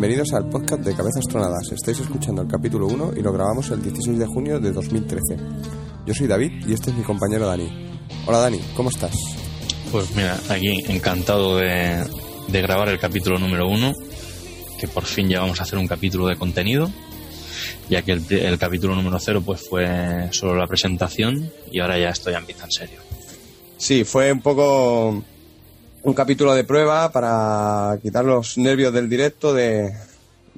Bienvenidos al podcast de Cabezas Tronadas. Estáis escuchando el capítulo 1 y lo grabamos el 16 de junio de 2013. Yo soy David y este es mi compañero Dani. Hola Dani, ¿cómo estás? Pues mira, aquí encantado de, grabar el capítulo número 1, que por fin ya vamos a hacer un capítulo de contenido, ya que el, capítulo número 0 pues fue solo la presentación y ahora ya estoy en en serio. Sí, fue un poco un capítulo de prueba para quitar los nervios del directo, de,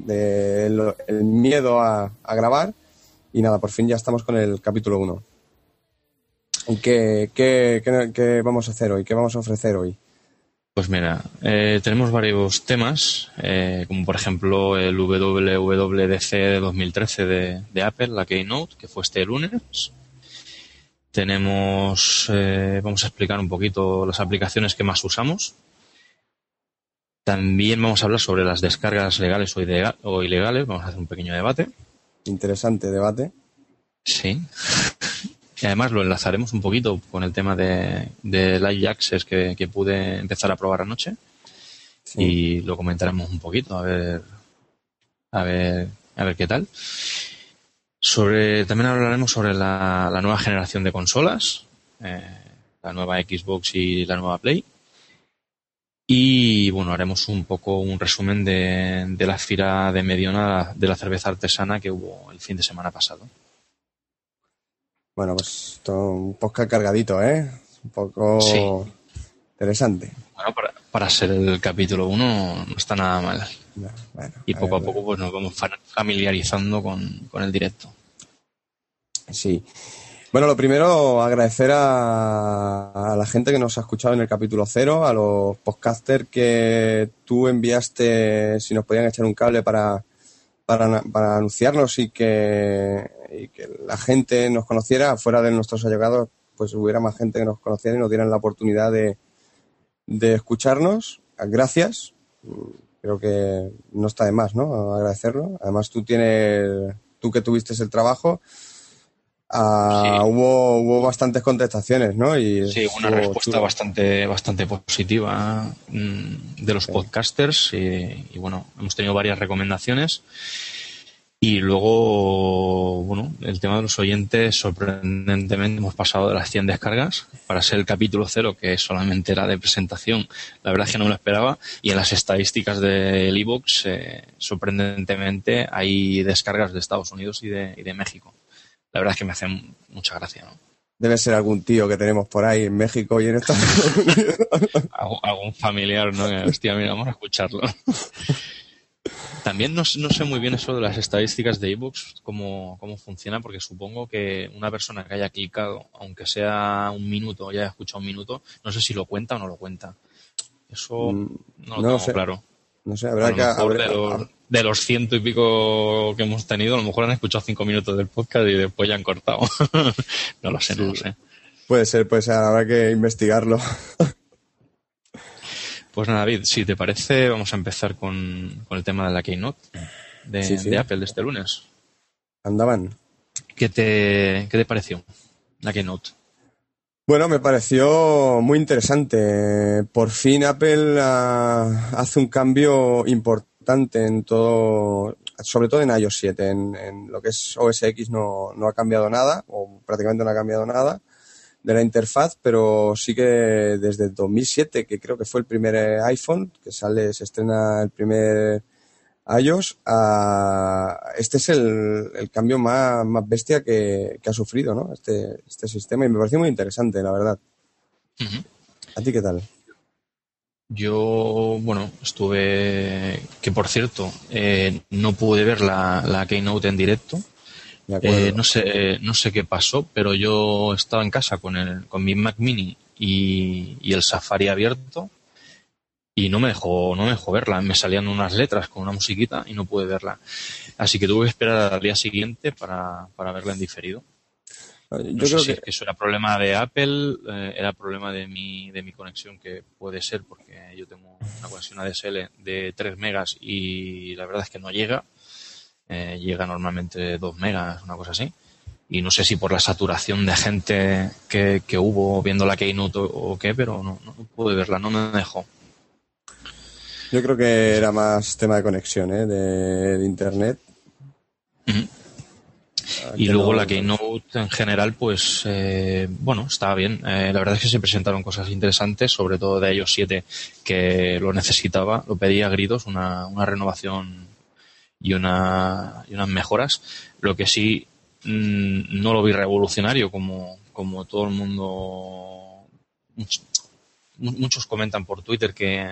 el, miedo a, grabar. Y nada, por fin ya estamos con el capítulo 1. ¿Y qué, qué, vamos a hacer hoy? ¿Qué vamos a ofrecer hoy? Pues mira, eh, tenemos varios temas, eh, como por ejemplo el WWDC de 2013 de, de Apple, la Keynote, que fue este lunes. Tenemos, eh, vamos a explicar un poquito las aplicaciones que más usamos. También vamos a hablar sobre las descargas legales o, ilegales. Vamos a hacer un pequeño debate. Interesante debate. Sí. Y además lo enlazaremos un poquito con el tema de, de Live Access que, que, pude empezar a probar anoche. Y lo comentaremos un poquito, a ver, a ver, a ver qué tal. Sobre, también hablaremos sobre la, nueva generación de consolas, eh, la nueva Xbox y la nueva Play. Y bueno, haremos un poco un resumen de, de la fila de Mediona de la cerveza artesana que hubo el fin de semana pasado. Bueno, pues un podcast cargadito, ¿eh? Un poco interesante. Bueno, para, para ser el capítulo 1 no está nada mal y poco a, poco pues nos vamos familiarizando con, el directo. Sí. Bueno, lo primero, agradecer a, la gente que nos ha escuchado en el capítulo cero, a los podcasters que tú enviaste, si nos podían echar un cable para, para, para anunciarnos y que, y que la gente nos conociera, fuera de nuestros allegados, pues hubiera más gente que nos conociera y nos dieran la oportunidad de, de escucharnos. Gracias creo que no está de más, ¿no? Agradecerlo. Además, tú tienes, tú que tuviste el trabajo, ah, hubo, hubo bastantes contestaciones, ¿no? Y sí, una respuesta bastante, bastante positiva mm, de los podcasters y, y, bueno, hemos tenido varias recomendaciones y luego, bueno, el tema de los oyentes, sorprendentemente hemos pasado de las 100 descargas para ser el capítulo cero, que solamente era de presentación. La verdad es que no me lo esperaba. Y en las estadísticas del iVoox, eh, sorprendentemente, hay descargas de Estados Unidos y de, y de México. La verdad es que me hace mucha gracia, ¿no? Debe ser algún tío que tenemos por ahí en México y en Estados Unidos. algún familiar, ¿no? Hostia, mira, vamos a escucharlo. También no, sé muy bien eso de las estadísticas de ebooks, cómo, cómo funciona, porque supongo que una persona que haya clicado, aunque sea un minuto, ya haya escuchado un minuto, no sé si lo cuenta o no lo cuenta. Eso mm, no lo tengo claro. No sé, habrá que... de, los, ciento y pico que hemos tenido, a lo mejor han escuchado cinco minutos del podcast y después ya han cortado. no lo sé, no lo sé. Puede ser, puede ser, habrá que investigarlo. Pues nada, David, si te parece, vamos a empezar con, el tema de la Keynote de, Apple de este lunes. Andaban. ¿Qué te, qué te pareció la Keynote? Bueno, me pareció muy interesante. Por fin Apple hace un cambio importante en todo, sobre todo en iOS 7. En, en lo que es OS X no, no ha cambiado nada, o prácticamente no ha cambiado nada de la interfaz, pero sí que desde 2007, que creo que fue el primer eh, iPhone, que sale, se estrena el primer iOS, a, este es el, el cambio más, más bestia que, que, ha sufrido, ¿no? Este, este sistema y me pareció muy interesante, la verdad. ¿A ti qué tal? Yo, bueno, estuve, que por cierto, eh, no pude ver la, la Keynote en directo, eh, no sé, no sé qué pasó, pero yo estaba en casa con el, con mi Mac Mini y, el Safari abierto y no me dejó, no me dejó verla. Me salían unas letras con una musiquita y no pude verla. Así que tuve que esperar al día siguiente para, para verla en diferido. No sé si eso era problema de Apple, eh, era problema de mi, de mi conexión, que puede ser porque yo tengo una conexión ADSL de 3 megas y la verdad es que no llega. Eh, llega normalmente 2 megas, una cosa así. Y no sé si por la saturación de gente que, que hubo viendo la Keynote o, o qué, pero no, no pude verla, no me dejó. Yo creo que era más tema de conexión, ¿eh? de, internet. Ah, y luego la Keynote en general, pues eh, bueno, estaba bien. La verdad es que se presentaron cosas interesantes, sobre todo de iOS 7, que lo necesitaba, lo pedía a gritos, una, una renovación y, una, y unas mejoras. Lo que sí mm, no lo vi revolucionario como, como todo el mundo. Muchos comentan por Twitter que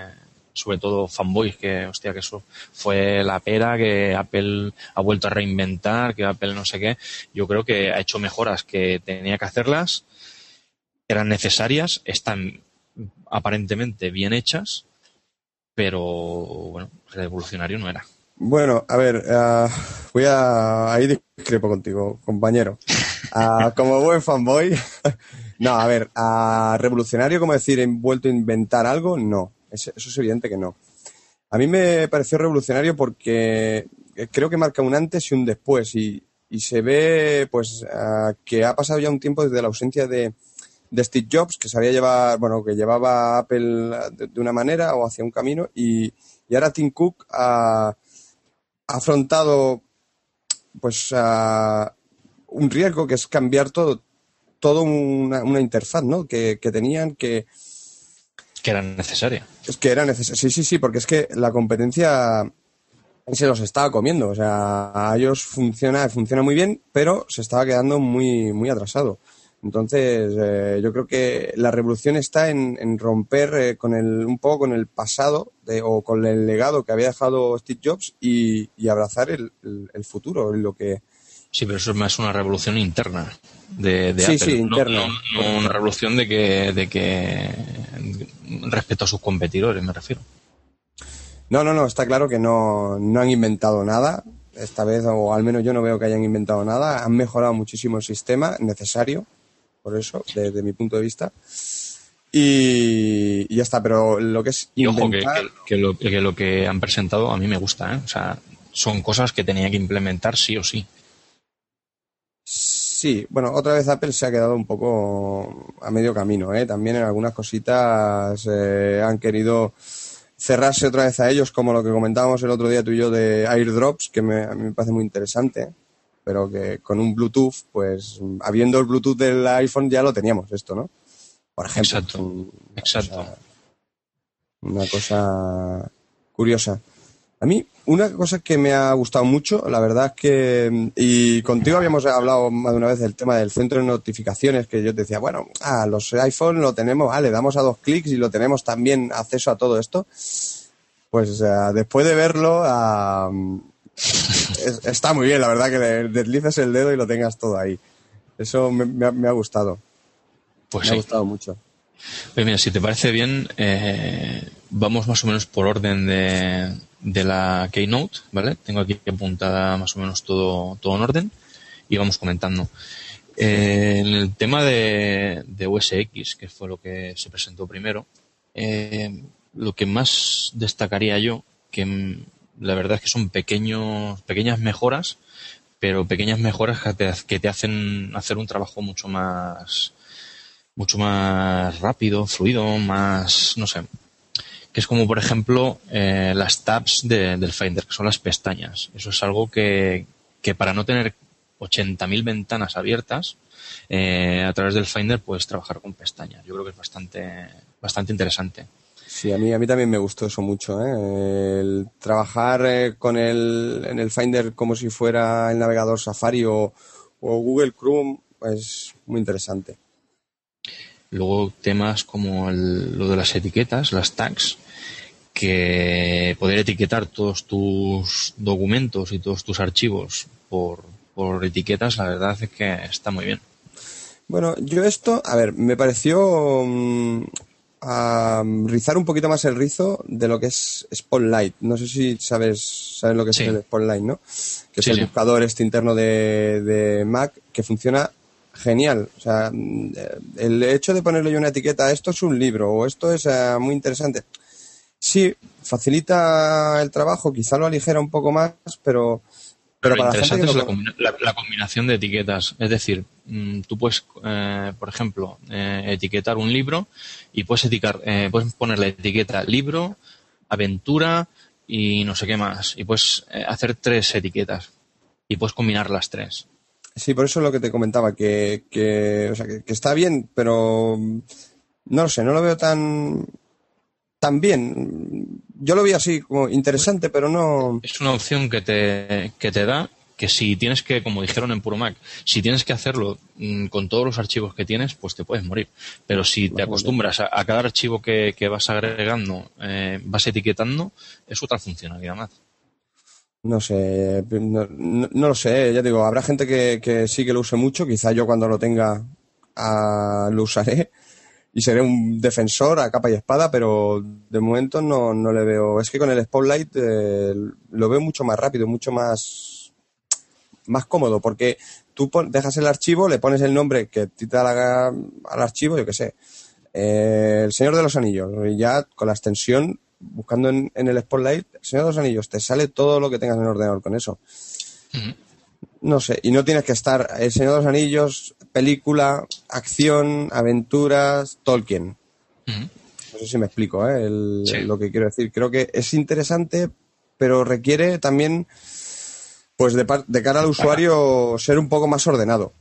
sobre todo fanboys, que hostia, que eso fue la pera, que Apple ha vuelto a reinventar, que Apple no sé qué. Yo creo que ha hecho mejoras que tenía que hacerlas, eran necesarias, están aparentemente bien hechas, pero bueno, revolucionario no era. Bueno, a ver, uh, voy a. Ahí discrepo contigo, compañero. Uh, como buen fanboy. no, a ver, uh, revolucionario, como decir, he vuelto a inventar algo, no. Eso, es evidente que no. A mí me pareció revolucionario porque creo que marca un antes y un después y, se ve pues que ha pasado ya un tiempo desde la ausencia de, Steve Jobs, que sabía llevar, bueno, que llevaba Apple de, una manera o hacia un camino y, ahora Tim Cook ha, afrontado pues un riesgo que es cambiar todo, todo una, interfaz, ¿no? Que, que tenían que que era necesaria. Es que era necesaria. Sí, sí, sí, porque es que la competencia se los estaba comiendo. O sea, a ellos funciona, funciona muy bien, pero se estaba quedando muy, muy atrasado. Entonces, eh, yo creo que la revolución está en, romper eh, con el, un poco con el pasado de, o con el legado que había dejado Steve Jobs y, abrazar el, el, futuro, lo que, Sí, pero eso es más una revolución interna de, de sí, Sí, interna. No, una revolución de que, de que respecto a sus competidores, me refiero. No, no, no, está claro que no, no han inventado nada esta vez, o al menos yo no veo que hayan inventado nada. Han mejorado muchísimo el sistema, necesario, por eso, desde mi punto de vista. Y, ya está, pero lo que es. Y ojo, que, lo, que, lo, que han presentado a mí me gusta, ¿eh? O sea, son cosas que tenía que implementar sí o sí. Sí, bueno, otra vez Apple se ha quedado un poco a medio camino, ¿eh? También en algunas cositas eh, han querido cerrarse otra vez a ellos, como lo que comentábamos el otro día tú y yo de airdrops, que me, a mí me parece muy interesante, pero que con un Bluetooth, pues habiendo el Bluetooth del iPhone ya lo teníamos esto, ¿no? Por ejemplo. Exacto. exacto. una cosa curiosa. A mí, una cosa que me ha gustado mucho, la verdad es que, y contigo habíamos hablado más de una vez del tema del centro de notificaciones, que yo te decía, bueno, ah, los iPhone lo tenemos, vale, damos a dos clics y lo tenemos también acceso a todo esto. Pues después de verlo, está muy bien, la verdad, que le deslices el dedo y lo tengas todo ahí. Eso me, ha, gustado. Pues me ha gustado mucho. Pues mira, si te parece bien, eh, vamos más o menos por orden de, de la Keynote, ¿vale? Tengo aquí apuntada más o menos todo, todo en orden y vamos comentando. Eh, en el tema de, de USX, que fue lo que se presentó primero, eh, lo que más destacaría yo, que la verdad es que son pequeños, pequeñas mejoras, pero pequeñas mejoras que te, que te hacen hacer un trabajo mucho más, mucho más rápido, fluido, más, no sé, que es como por ejemplo eh, las tabs del Finder, que son las pestañas. Eso es algo que, que para no tener 80.000 ventanas abiertas, eh, a través del Finder puedes trabajar con pestañas. Yo creo que es bastante, bastante interesante. Sí, a mí, a mí también me gustó eso mucho. ¿eh? El trabajar con el, en el Finder como si fuera el navegador Safari o, o Google Chrome es muy interesante. Luego temas como lo de las etiquetas, las tags, que poder etiquetar todos tus documentos y todos tus archivos por, por etiquetas, la verdad es que está muy bien. Bueno, yo esto, a ver, me pareció mm, rizar un poquito más el rizo de lo que es Spotlight. No sé si sabes, sabes lo que es el Spotlight, ¿no? Que es el buscador este interno de, de Mac que funciona genial. O sea, mm, el hecho de ponerle una etiqueta, esto es un libro o esto es eh, muy interesante. Sí, facilita el trabajo, quizá lo aligera un poco más, pero, pero, para interesante es la, combinación de etiquetas. Es decir, mm, tú puedes, eh, por ejemplo, eh, etiquetar un libro y puedes, etiquetar, puedes poner la etiqueta libro aventura y no sé qué más. Y puedes eh, hacer tres etiquetas y puedes combinar las tres. Sí, por eso es lo que te comentaba, que, que, o sea, que, está bien, pero no lo sé, no lo veo tan, tan bien. Yo lo vi así como interesante, pero no. Es una opción que te, que te da que si tienes que, como dijeron en Puro Mac, si tienes que hacerlo mm, con todos los archivos que tienes, pues te puedes morir. Pero si te acostumbras a, cada archivo que, vas agregando, eh, vas etiquetando, es otra funcionalidad más. No sé, no, lo sé, ya digo, habrá gente que, sí que lo use mucho, quizá yo cuando lo tenga ah, lo usaré y seré un defensor a capa y espada, pero de momento no, no le veo. Es que con el Spotlight eh, lo veo mucho más rápido, mucho más más cómodo, porque tú dejas el archivo, le pones el nombre que te da al archivo, yo qué sé, eh, El Señor de los Anillos, y ya con la extensión, buscando en, el Spotlight, El Señor de los Anillos, te sale todo lo que tengas en el ordenador con eso. No sé, y no tienes que estar El Señor de los Anillos, película, acción, aventuras, Tolkien. No sé si me explico ¿eh? lo que quiero decir. Creo que es interesante, pero requiere también pues de, de cara al usuario ser un poco más ordenado.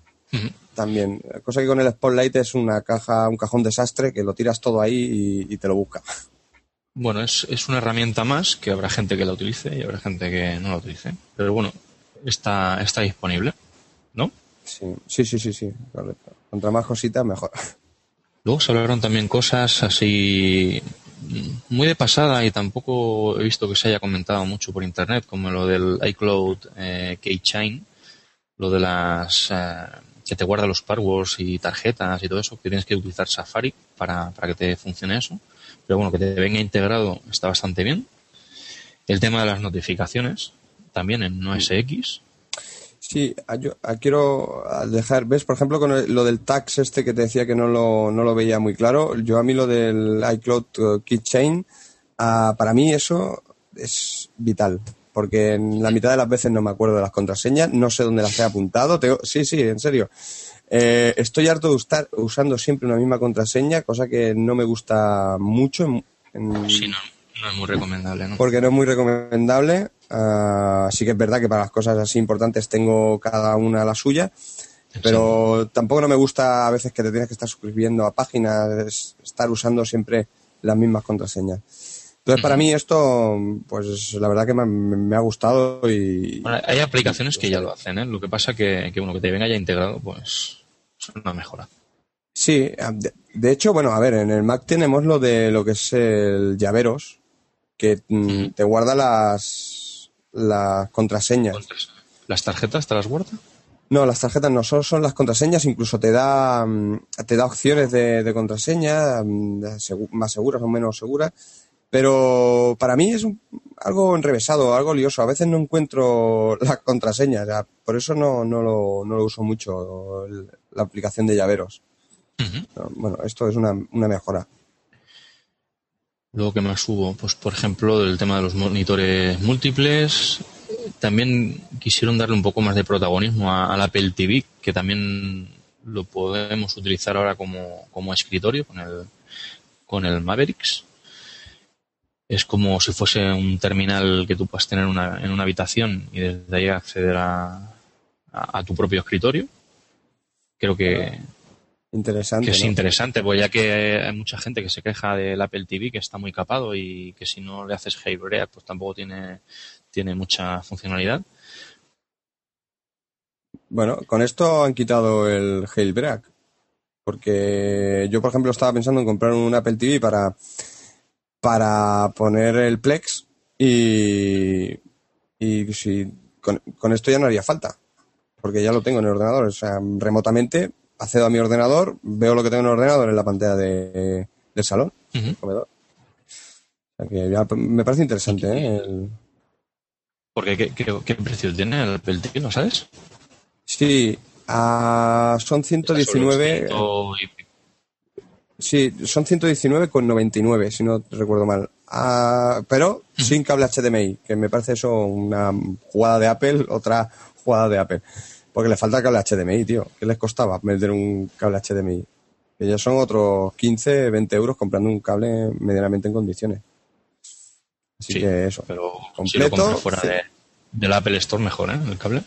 También. Cosa que con el Spotlight es una caja, un cajón desastre que lo tiras todo ahí y, te lo busca. Bueno, es, una herramienta más que habrá gente que la utilice y habrá gente que no la utilice. Pero bueno, está, está disponible, ¿no? Sí, sí, sí, sí, sí. Contra más cositas, mejor. Luego se hablaron también cosas así muy de pasada y tampoco he visto que se haya comentado mucho por internet, como lo del iCloud eh, Keychain, lo de las eh, que te guarda los passwords y tarjetas y todo eso, que tienes que utilizar Safari para, para que te funcione eso. Pero bueno, que te venga integrado está bastante bien. El tema de las notificaciones, también en OSX, Sí, yo quiero dejar, ves, por ejemplo, con lo del tax este que te decía que no lo, no lo veía muy claro, yo a mí lo del iCloud uh, Keychain, para mí eso es vital, porque en la mitad de las veces no me acuerdo de las contraseñas, no sé dónde las he apuntado, sí, sí, en serio. Eh, estoy harto de estar usando siempre una misma contraseña, cosa que no me gusta mucho. En, Sí, no, no es muy recomendable, ¿no? Porque no es muy recomendable. Uh, sí que es verdad que para las cosas así importantes tengo cada una la suya, pero tampoco no me gusta a veces que te tienes que estar suscribiendo a páginas, estar usando siempre las mismas contraseñas. Entonces, para mí esto, pues la verdad que me, ha gustado y... hay aplicaciones que ya lo hacen, ¿eh? Lo que pasa que, que, bueno, que te venga ya integrado, pues es una mejora. Sí, de, hecho, bueno, a ver, en el Mac tenemos lo de lo que es el llaveros, que mm, te guarda las las contraseñas. ¿Las tarjetas te las guarda? No, las tarjetas no, solo son las contraseñas, incluso te da, mm, te da opciones de, contraseña mm, más seguras o menos seguras, pero para mí es algo enrevesado, algo lioso. A veces no encuentro las contraseñas, por eso no, no, lo, no lo uso mucho, la aplicación de llaveros. Bueno, esto es una, una mejora. Luego que más hubo, pues por ejemplo, el tema de los monitores múltiples. También quisieron darle un poco más de protagonismo al Apple TV, que también lo podemos utilizar ahora como, como escritorio con el, con el Mavericks. Es como si fuese un terminal que tú puedas tener una, en una habitación y desde ahí acceder a, a tu propio escritorio. Creo que, Interesante. Que es interesante, pues ya que hay mucha gente que se queja del Apple TV que está muy capado y que si no le haces jailbreak pues tampoco tiene, tiene mucha funcionalidad. Bueno, con esto han quitado el jailbreak. Porque yo, por ejemplo, estaba pensando en comprar un Apple TV para, para poner el Plex y, y si, con, con esto ya no haría falta. Porque ya lo tengo en el ordenador. O sea, remotamente accedo a mi ordenador, veo lo que tengo en el ordenador en la pantalla de, del salón, comedor. me parece interesante, ¿eh? Porque ¿qué, precio tiene el ¿no sabes? Sí, son 119. Sí, son 119 con 99, si no recuerdo mal. pero sin cable HDMI, que me parece eso una jugada de Apple, otra jugada de Apple. Porque le falta cable HDMI, tío. ¿Qué les costaba meter un cable HDMI? Que ya son otros 15, 20 euros comprando un cable medianamente en condiciones. Así que eso. Pero completo. Si fuera de, del Apple Store, mejor, ¿eh? El cable.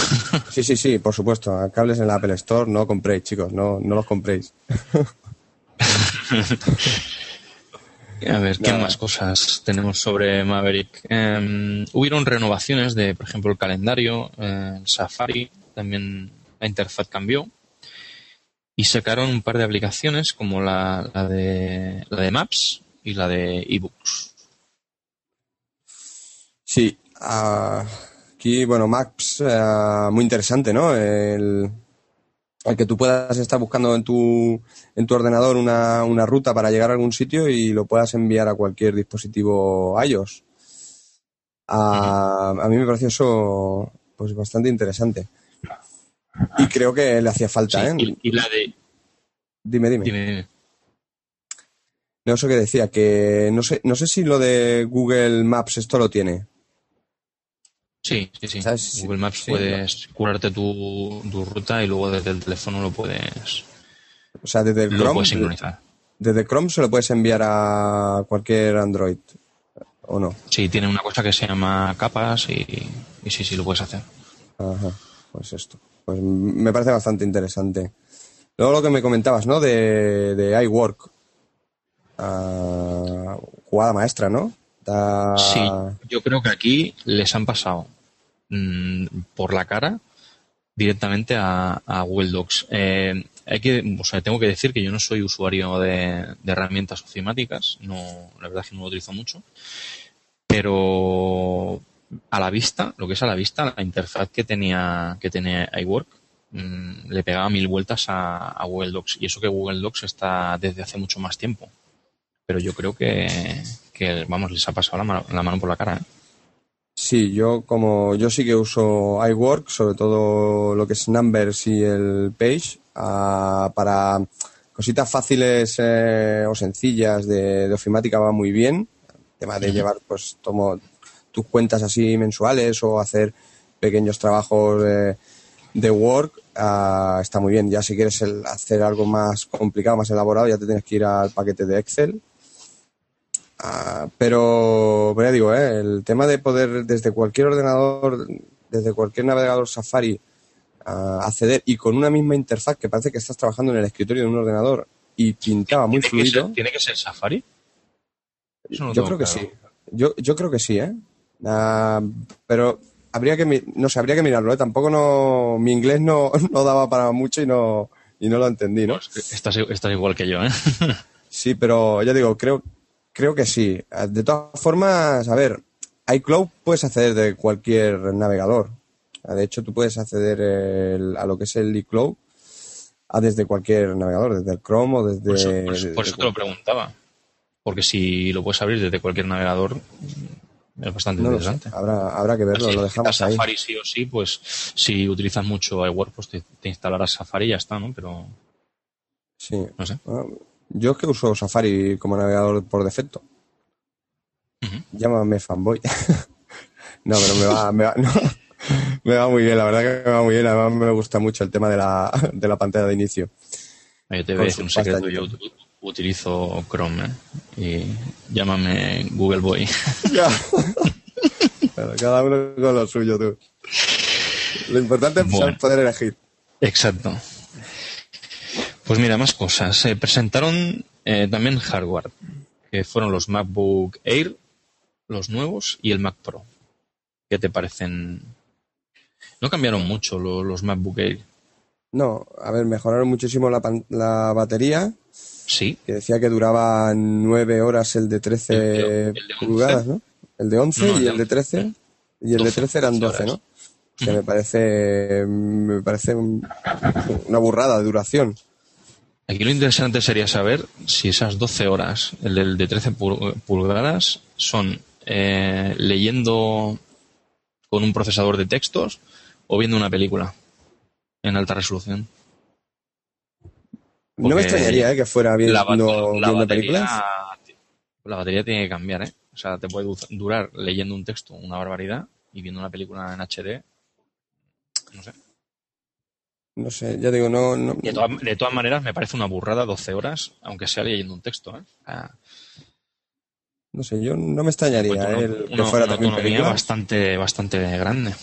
sí, sí, sí, por supuesto. Cables en el Apple Store no compréis, chicos. No, no los compréis. A ver, ¿qué más cosas tenemos sobre Maverick? Eh, hubieron renovaciones de, por ejemplo, el calendario, eh, Safari, también la interfaz cambió. Y sacaron un par de aplicaciones como la, de, la de Maps y la de eBooks. Sí, aquí, bueno, Maps, eh, muy interesante, ¿no? El, al que tú puedas estar buscando en tu, en tu ordenador una, una, ruta para llegar a algún sitio y lo puedas enviar a cualquier dispositivo iOS. A, a mí me pareció eso pues bastante interesante. Y creo que le hacía falta, ¿eh? Y, la de... Dime, dime. No, eso que decía, que no sé, no sé si lo de Google Maps esto lo tiene. Sí, sí, sí. Google Maps puedes curarte tu, ruta y luego desde el teléfono lo puedes. O sea, desde el Chrome. Puedes sincronizar. Desde Chrome se lo puedes enviar a cualquier Android, ¿o no? Sí, tiene una cosa que se llama capas y, y sí, sí, lo puedes hacer. Ajá, pues esto. Pues me parece bastante interesante. Luego lo que me comentabas, ¿no? De, de iWork. Uh, jugada maestra, ¿no? Sí, yo creo que aquí les han pasado Mm, por la cara directamente a, Google Docs. Eh, hay que, o sea, tengo que decir que yo no soy usuario de, herramientas ofimáticas, no, la verdad es que no lo utilizo mucho, pero a la vista, lo que es a la vista, la interfaz que tenía, que tenía iWork, mm, le pegaba mil vueltas a, Google Docs. Y eso que Google Docs está desde hace mucho más tiempo. Pero yo creo que, que vamos, les ha pasado la mano, la mano por la cara. ¿eh? Sí, yo como yo sí que uso iWork, sobre todo lo que es Numbers y el Page, ah, para cositas fáciles eh, o sencillas de, ofimática va muy bien. El tema de llevar, pues, tomo tus cuentas así mensuales o hacer pequeños trabajos de, de Work ah, está muy bien. Ya si quieres hacer algo más complicado, más elaborado, ya te tienes que ir al paquete de Excel Ah, pero, ya digo, ¿eh? el tema de poder desde cualquier ordenador, desde cualquier navegador Safari, ah, acceder y con una misma interfaz que parece que estás trabajando en el escritorio de un ordenador y pintaba muy fluido. ¿Tiene que ser Safari? yo creo que sí. Yo, yo creo que sí, ¿eh? Ah, pero habría que no sé, habría que mirarlo, ¿eh? Tampoco no mi inglés no, no daba para mucho y no y no lo entendí, ¿no? Pues estás, estás igual que yo, ¿eh? sí, pero ya digo, creo Creo que sí. De todas formas, a ver, iCloud puedes acceder de cualquier navegador. De hecho, tú puedes acceder a lo que es el iCloud a desde cualquier navegador, desde el Chrome o desde... Por eso, te lo preguntaba. Porque si lo puedes abrir desde cualquier navegador, es bastante interesante. Habrá, habrá que verlo, lo dejamos ahí. Safari sí o sí, pues si utilizas mucho iWork, pues te, instalarás Safari y ya está, ¿no? Pero... Sí. No sé. Ah, yo es que uso Safari como navegador por defecto. Llámame fanboy. no, pero me va, me va, me va muy bien, la verdad que me va muy bien. Además me gusta mucho el tema de la, de la pantalla de inicio. Yo te decir un secreto. Yo utilizo Chrome ¿eh? y llámame Google Boy. cada uno con lo suyo, tú. Lo importante es poder elegir. Exacto. Pues mira, más cosas. Se presentaron eh, también hardware, que fueron los MacBook Air, los nuevos y el Mac Pro. ¿Qué te parecen? No cambiaron mucho los, MacBook Air. No, a ver, mejoraron muchísimo la, la batería. Sí. Que decía que duraba nueve horas el de 13 pulgadas, ¿no? El de 11 y el de 13. Y el de 13 eran 12, ¿no? Que me parece, me parece una burrada de duración. Aquí lo interesante sería saber si esas 12 horas, el de 13 pulgadas, son eh, leyendo con un procesador de textos o viendo una película en alta resolución. no me extrañaría eh, que fuera viendo, la, batería, películas. La batería tiene que cambiar, ¿eh? O sea, te puede durar leyendo un texto una barbaridad y viendo una película en HD. No sé. No sé, ya digo, no. no... De, todas, maneras, me parece una burrada 12 horas, aunque sea leyendo un texto. ¿eh? no sé, yo no me extrañaría el que fuera también bastante, bastante grande.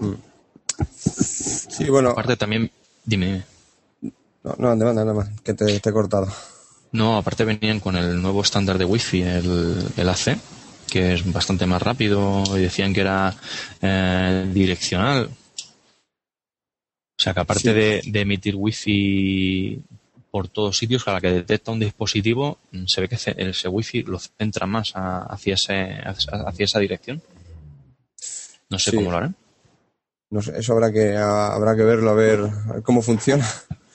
Mm. Sí, bueno. Aparte también, dime. No, no, ande, nada más, que te, he cortado. No, aparte venían con el nuevo estándar de Wi-Fi, el, el AC, que es bastante más rápido y decían que era eh, direccional. O sea que aparte de, de, emitir Wi-Fi por todos sitios, cada que detecta un dispositivo, se ve que ese Wi-Fi lo centra más hacia, ese, hacia esa dirección. No sé cómo lo harán. No sé, eso habrá que, habrá que verlo, a ver, cómo funciona.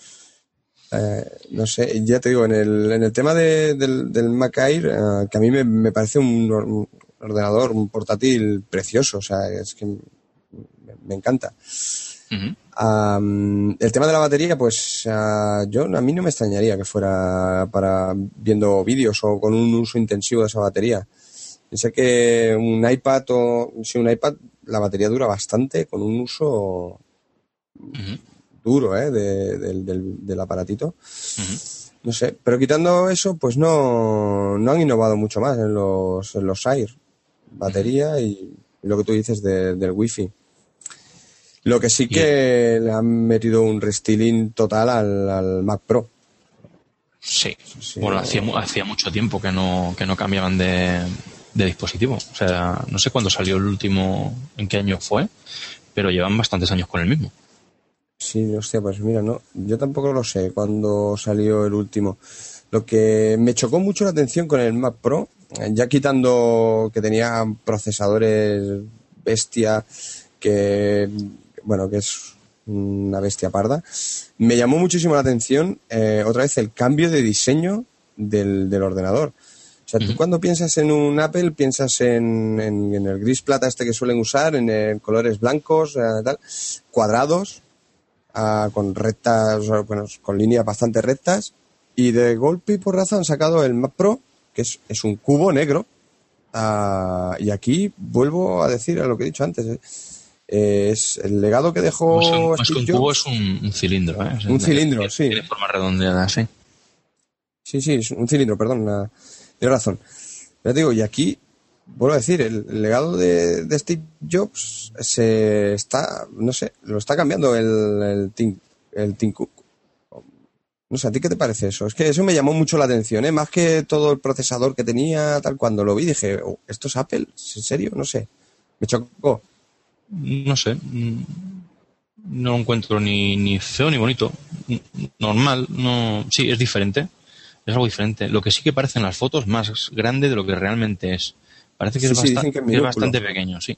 Eh, no sé, ya te digo, en el, en el tema del, del Mac Air, eh, que a mí me, parece un, ordenador, un portátil precioso, o sea, es que me, encanta. El tema de la batería, pues yo a mí no me extrañaría que fuera para viendo vídeos o con un uso intensivo de esa batería. Sé que un iPad o si un iPad la batería dura bastante con un uso duro ¿eh? del, aparatito. No sé, pero quitando eso, pues no, no han innovado mucho más en los, en los Air. Batería y, lo que tú dices del Wi-Fi. Lo que sí que le han metido un restyling total al, Mac Pro. Sí. Bueno, hacía, hacía mucho tiempo que no, que no cambiaban de, de dispositivo. O sea, no sé cuándo salió el último, en qué año fue, pero llevan bastantes años con el mismo. Sí, hostia, pues mira, no, yo tampoco lo sé cuándo salió el último. Lo que me chocó mucho la atención con el Mac Pro, ya quitando que tenía procesadores bestia, que, bueno, que es una bestia parda, me llamó muchísimo la atención eh, otra vez el cambio de diseño del, del ordenador. O sea, tú cuando piensas en un Apple, piensas en, el gris plata este que suelen usar, en, colores blancos, eh, tal, cuadrados, ah, con rectas, bueno, con líneas bastante rectas. Y de golpe y por razón han sacado el Mac Pro, que es, un cubo negro. Ah, y aquí vuelvo a decir a lo que he dicho antes. Es el legado que dejó. Más que un cubo es un, cilindro, ¿eh? un cilindro, sí. Tiene forma redondeada, sí. Sí, sí, es un cilindro, perdón. Tienes razón. Pero digo, y aquí, vuelvo a decir, el, legado de, Steve Jobs se está, no sé, lo está cambiando el, el, Tim, el Cook. No sé, ¿a ti qué te parece eso? Es que eso me llamó mucho la atención, ¿eh? Más que todo el procesador que tenía, tal, cuando lo vi dije, oh, ¿esto es Apple? ¿En serio? No sé. Me chocó. No sé. No lo encuentro ni, ni feo ni bonito. Normal. No, sí, es diferente es algo diferente. Lo que sí que parece en las fotos más grande de lo que realmente es. Parece que, es, bastante pequeño, sí.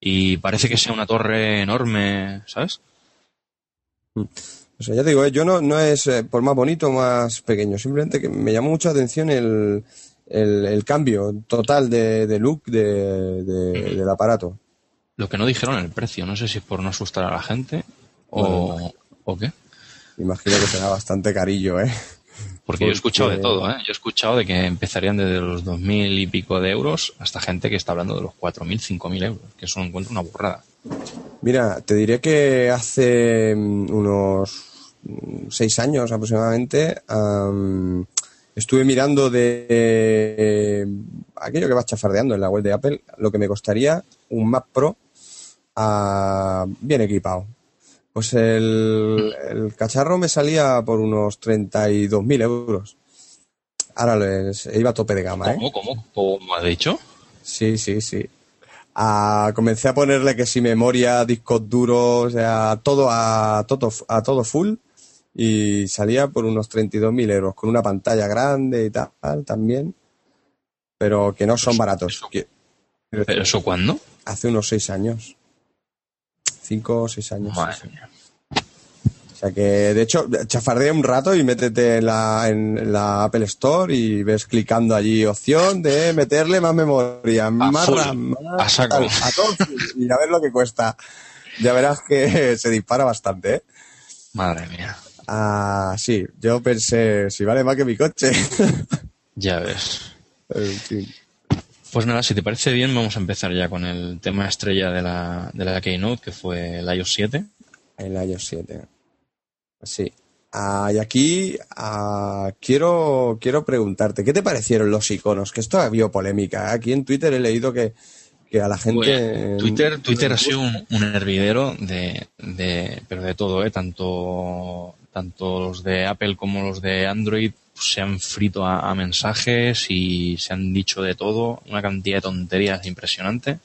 Y parece que sea una torre enorme, ¿sabes? O sea, ya te digo, ¿eh? yo no, no es eh, por más bonito o más pequeño, simplemente que me llamó mucha atención el, el, cambio total de, look de, del aparato. Lo que no dijeron el precio, no sé si es por no asustar a la gente o, o qué. Imagino que será bastante carillo, ¿eh? Porque, yo he escuchado de todo, ¿eh? Yo he escuchado de que empezarían desde los 2.000 y pico de euros hasta gente que está hablando de los 4.000, 5.000 euros, que eso encuentro una burrada. Mira, te diré que hace mm, unos seis años aproximadamente estuve mirando de aquello que vas chafardeando en la web de Apple, lo que me costaría un Mac Pro ah, bien equipado. Pues el, el cacharro me salía por unos 32.000 euros. Ahora les, iba a tope de gama, ¿eh? ¿Cómo, cómo? ¿Cómo ha dicho? Sí, sí, sí. Ah, comencé a ponerle que si memoria, discos duros, o sea, todo a, todo, a todo full y salía por unos 32.000 euros, con una pantalla grande y tal también, pero que no son baratos. ¿Pero eso cuándo? Hace unos seis años cinco o seis años. O sea que, de hecho, chafardea un rato y métete en la, en la Apple Store y ves clicando allí opción de meterle más memoria, más RAM, más a, todo, y a ver lo que cuesta. Ya verás que se dispara bastante, ¿eh? Madre mía. Ah, sí, yo pensé, si vale más que mi coche. ya ves. Pues nada, si te parece bien, vamos a empezar ya con el tema estrella de la, de la Keynote, que fue el iOS 7. El iOS 7. Sí. Ah, y aquí ah, quiero, quiero preguntarte, ¿qué te parecieron los iconos? Que esto ha habido polémica. Aquí en Twitter he leído que, a la gente... Twitter, Twitter ha sido un, hervidero de, de, pero de todo, ¿eh? Tanto, tanto los de Apple como los de Android se han frito a, mensajes y se han dicho de todo, una cantidad de tonterías impresionante.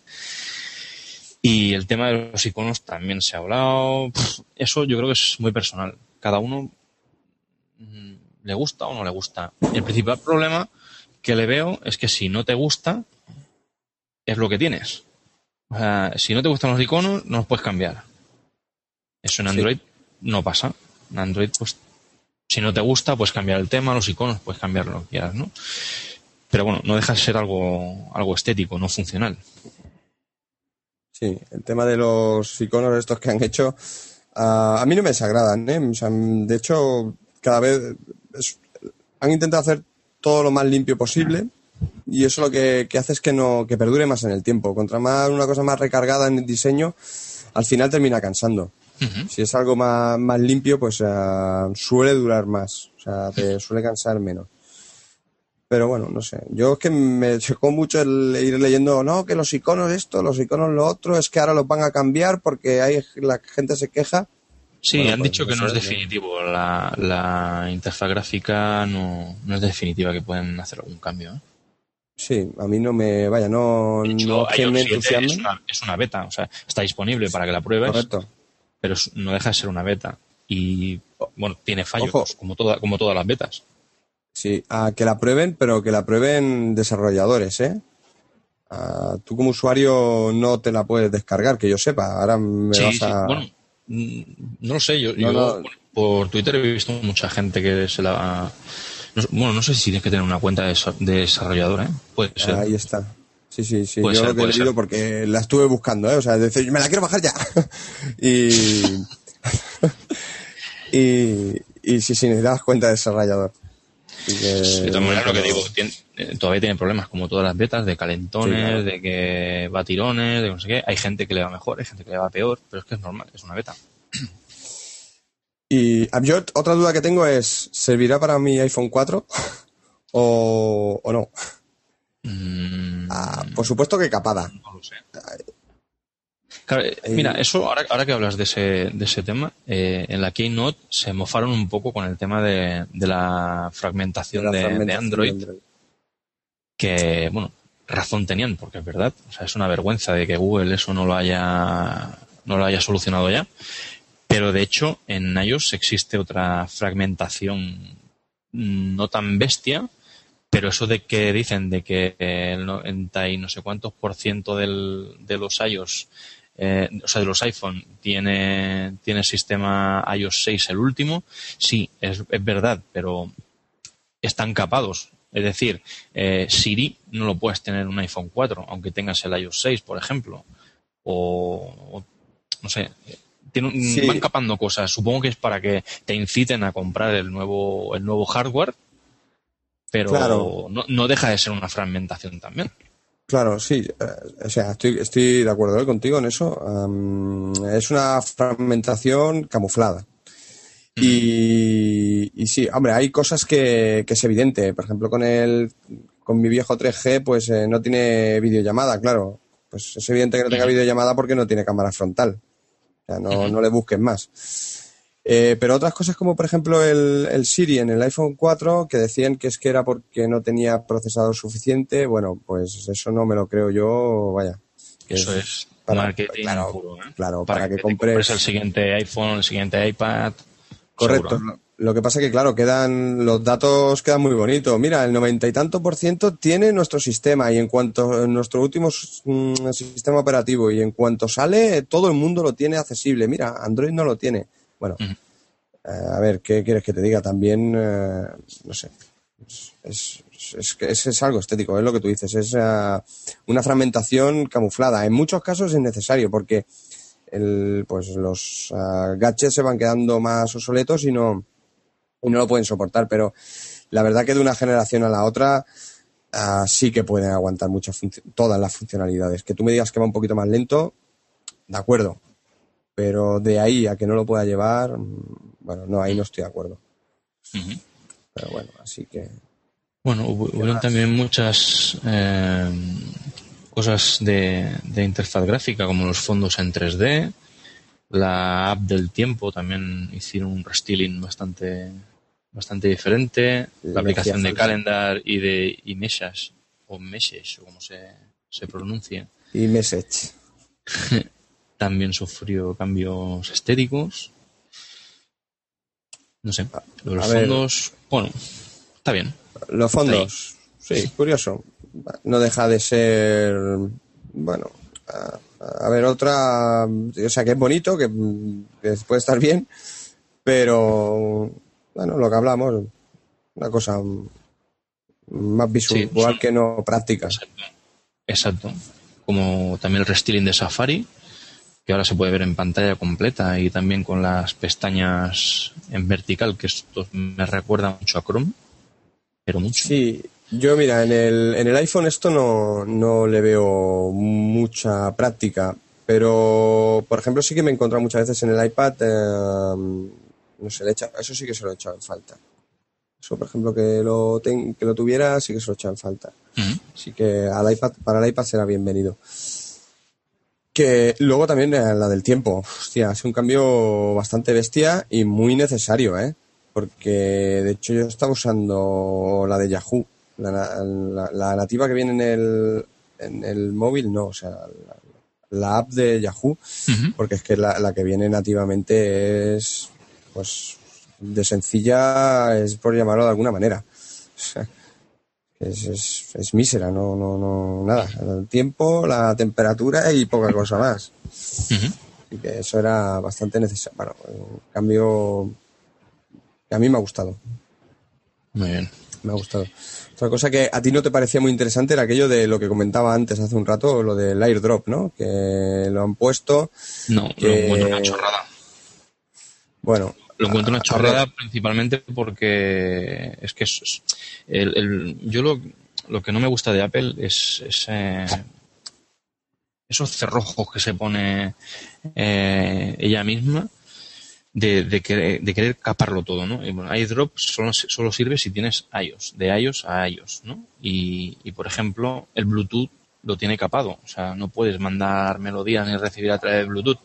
Y el tema de los iconos también se ha hablado. Eso yo creo que es muy personal. Cada uno mm, le gusta o no le gusta. El principal problema que le veo es que si no te gusta, es lo que tienes. O sea, si no te gustan los iconos, no los puedes cambiar. Eso en Android no pasa. En Android, pues, si no te gusta, puedes cambiar el tema, los iconos, puedes cambiar lo que quieras, ¿no? Pero bueno, no deja de ser algo, algo estético, no funcional. Sí, el tema de los iconos estos que han hecho, a mí no me desagradan, ¿eh? de hecho, cada vez han intentado hacer todo lo más limpio posible y eso lo que, hace es que no que perdure más en el tiempo. Contra más una cosa más recargada en el diseño, al final termina cansando. Si es algo más, más limpio, pues eh, suele durar más, o sea, te suele cansar menos. Pero bueno, no sé. Yo es que me chocó mucho el ir leyendo, no, que los iconos esto, los iconos lo otro, es que ahora los van a cambiar porque hay, la gente se queja. Sí, han pues dicho que no es definitivo. La, la interfaz gráfica no, no es definitiva, que pueden hacer algún cambio. ¿eh? Sí, a mí no me, vaya, no, no me Es una, es una, beta, o sea, está disponible para que la pruebes. Correcto. Pero no deja de ser una beta. Y, bueno, tiene fallos, como, toda, como todas las betas. Sí, a que la prueben, pero que la prueben desarrolladores, ¿eh? tú como usuario no te la puedes descargar, que yo sepa. Ahora me vas a... bueno, mm, no lo sé, yo, por Twitter he visto mucha gente que se la bueno, no sé si tienes que tener una cuenta de, desarrollador, ¿eh? Puede ser. Ahí está. Sí, sí, sí. Yo lo que he leído porque la estuve buscando, ¿eh? O sea, decir, me la quiero bajar ya. y, y, y sí, sí, necesitas cuenta de desarrollador. de todas maneras, lo que digo, eh, todavía tiene problemas, como todas las betas, de calentones, de que va tirones, de no sé qué. Hay gente que le va mejor, hay gente que le va peor, pero es que es normal, es una beta. Y yo otra duda que tengo es, ¿servirá para mi iPhone 4 o, no? Mm. Ah, por supuesto que capada. No lo sé. Eh, mira, eso, ahora, ahora que hablas de ese, de ese tema, eh, en la Keynote se mofaron un poco con el tema de, la fragmentación, de, Android, Que, bueno, razón tenían, porque es verdad. O sea, es una vergüenza de que Google eso no lo haya, no lo haya solucionado ya. Pero de hecho, en iOS existe otra fragmentación no tan bestia, pero eso de que dicen de que el 90 y no sé cuántos por ciento del, de los iOS, eh, o sea, de los iPhone, tiene, tiene sistema iOS 6 el último, sí, es, es verdad, pero están capados. Es decir, eh, Siri no lo puedes tener en un iPhone 4, aunque tengas el iOS 6, por ejemplo. o no sé, van capando cosas. Supongo que es para que te inciten a comprar el nuevo, el nuevo hardware, pero no, deja de ser una fragmentación también. Claro, sí. Eh, o sea, estoy, estoy de acuerdo ¿eh? contigo en eso. es una fragmentación camuflada. Y, y, sí, hombre, hay cosas que, que, es evidente. Por ejemplo, con el con mi viejo 3G, pues eh, no tiene videollamada, claro. Pues es evidente que no tenga videollamada porque no tiene cámara frontal no, no le busquen más. Eh, pero otras cosas como por ejemplo el, Siri en el iPhone 4 que decían que es que era porque no tenía procesador suficiente, bueno, pues eso no me lo creo yo, vaya. Eso es, para, marketing claro, puro, ¿eh? claro, para, que, compres... el siguiente iPhone, el siguiente iPad. Correcto. Lo que pasa que, claro, quedan, los datos quedan muy bonitos. Mira, el noventa y tanto por ciento tiene nuestro sistema y en cuanto nuestro último mm, sistema operativo y en cuanto sale, todo el mundo lo tiene accesible. Mira, Android no lo tiene. Bueno, eh, a ver, ¿qué quieres que te diga? También, eh, no sé, es, es, es, algo estético, es lo que tú dices, es eh, una fragmentación camuflada. En muchos casos es necesario porque el, pues los gadgets se van quedando más obsoletos y no y no lo pueden soportar, pero la verdad que de una generación a la otra sí que pueden aguantar muchas todas las funcionalidades. Que tú me digas que va un poquito más lento, de acuerdo, pero de ahí a que no lo pueda llevar, mm, bueno, no, ahí no estoy de acuerdo. Pero bueno, así que... Bueno, hubo también muchas eh, cosas de, de, interfaz gráfica, como los fondos en 3D, la app del tiempo también hicieron un restyling bastante bastante diferente, la aplicación de calendar y de iMessage, o Message, o como se, se pronuncia. Y Message. también sufrió cambios estéticos. No sé, los fondos, bueno, está bien. Los fondos, sí, curioso. No deja de ser, bueno, a, ver, otra, o sea, que es bonito, que, puede estar bien, pero, bueno, lo que hablamos, una cosa más visual que no práctica. Exacto. Exacto. Como también el restyling de Safari, que ahora se puede ver en pantalla completa y también con las pestañas en vertical, que esto me recuerda mucho a Chrome, pero mucho. Sí, yo mira, en el, en el iPhone esto no, no le veo mucha práctica, pero por ejemplo sí que me he encontrado muchas veces en el iPad, eh, no sé, le echa, eso sí que se lo he echado en falta. Eso, por ejemplo, que lo, que lo tuviera, sí que se lo en falta. Así que al iPad, para el iPad será bienvenido. Que luego también eh, la del tiempo. Hostia, es un cambio bastante bestia y muy necesario, ¿eh? Porque de hecho yo estaba usando la de Yahoo. La, nativa que viene en el, en el móvil, no, o sea, la, app de Yahoo, porque es que la, que viene nativamente es, pues, de sencilla, es por llamarlo de alguna manera. es, es, mísera, no, no, no, nada. El tiempo, la temperatura y poca cosa más. y que eso era bastante necesario. Bueno, un cambio que a mí me ha gustado. Muy bien. Me ha gustado. Otra cosa que a ti no te parecía muy interesante era aquello de lo que comentaba antes hace un rato, lo del airdrop, ¿no? Que lo han puesto. No, que... lo una chorrada. Bueno, lo encuentro una chorrada principalmente porque es que es, el, yo lo, lo, que no me gusta de Apple es, esos cerrojos que se pone eh, ella misma de, de, querer, de, querer, caparlo todo, ¿no? Y bueno, iDrop solo, solo sirve si tienes iOS, de iOS a iOS, ¿no? Y, y, por ejemplo, el Bluetooth lo tiene capado, o sea, no puedes mandar melodías ni recibir a través de Bluetooth.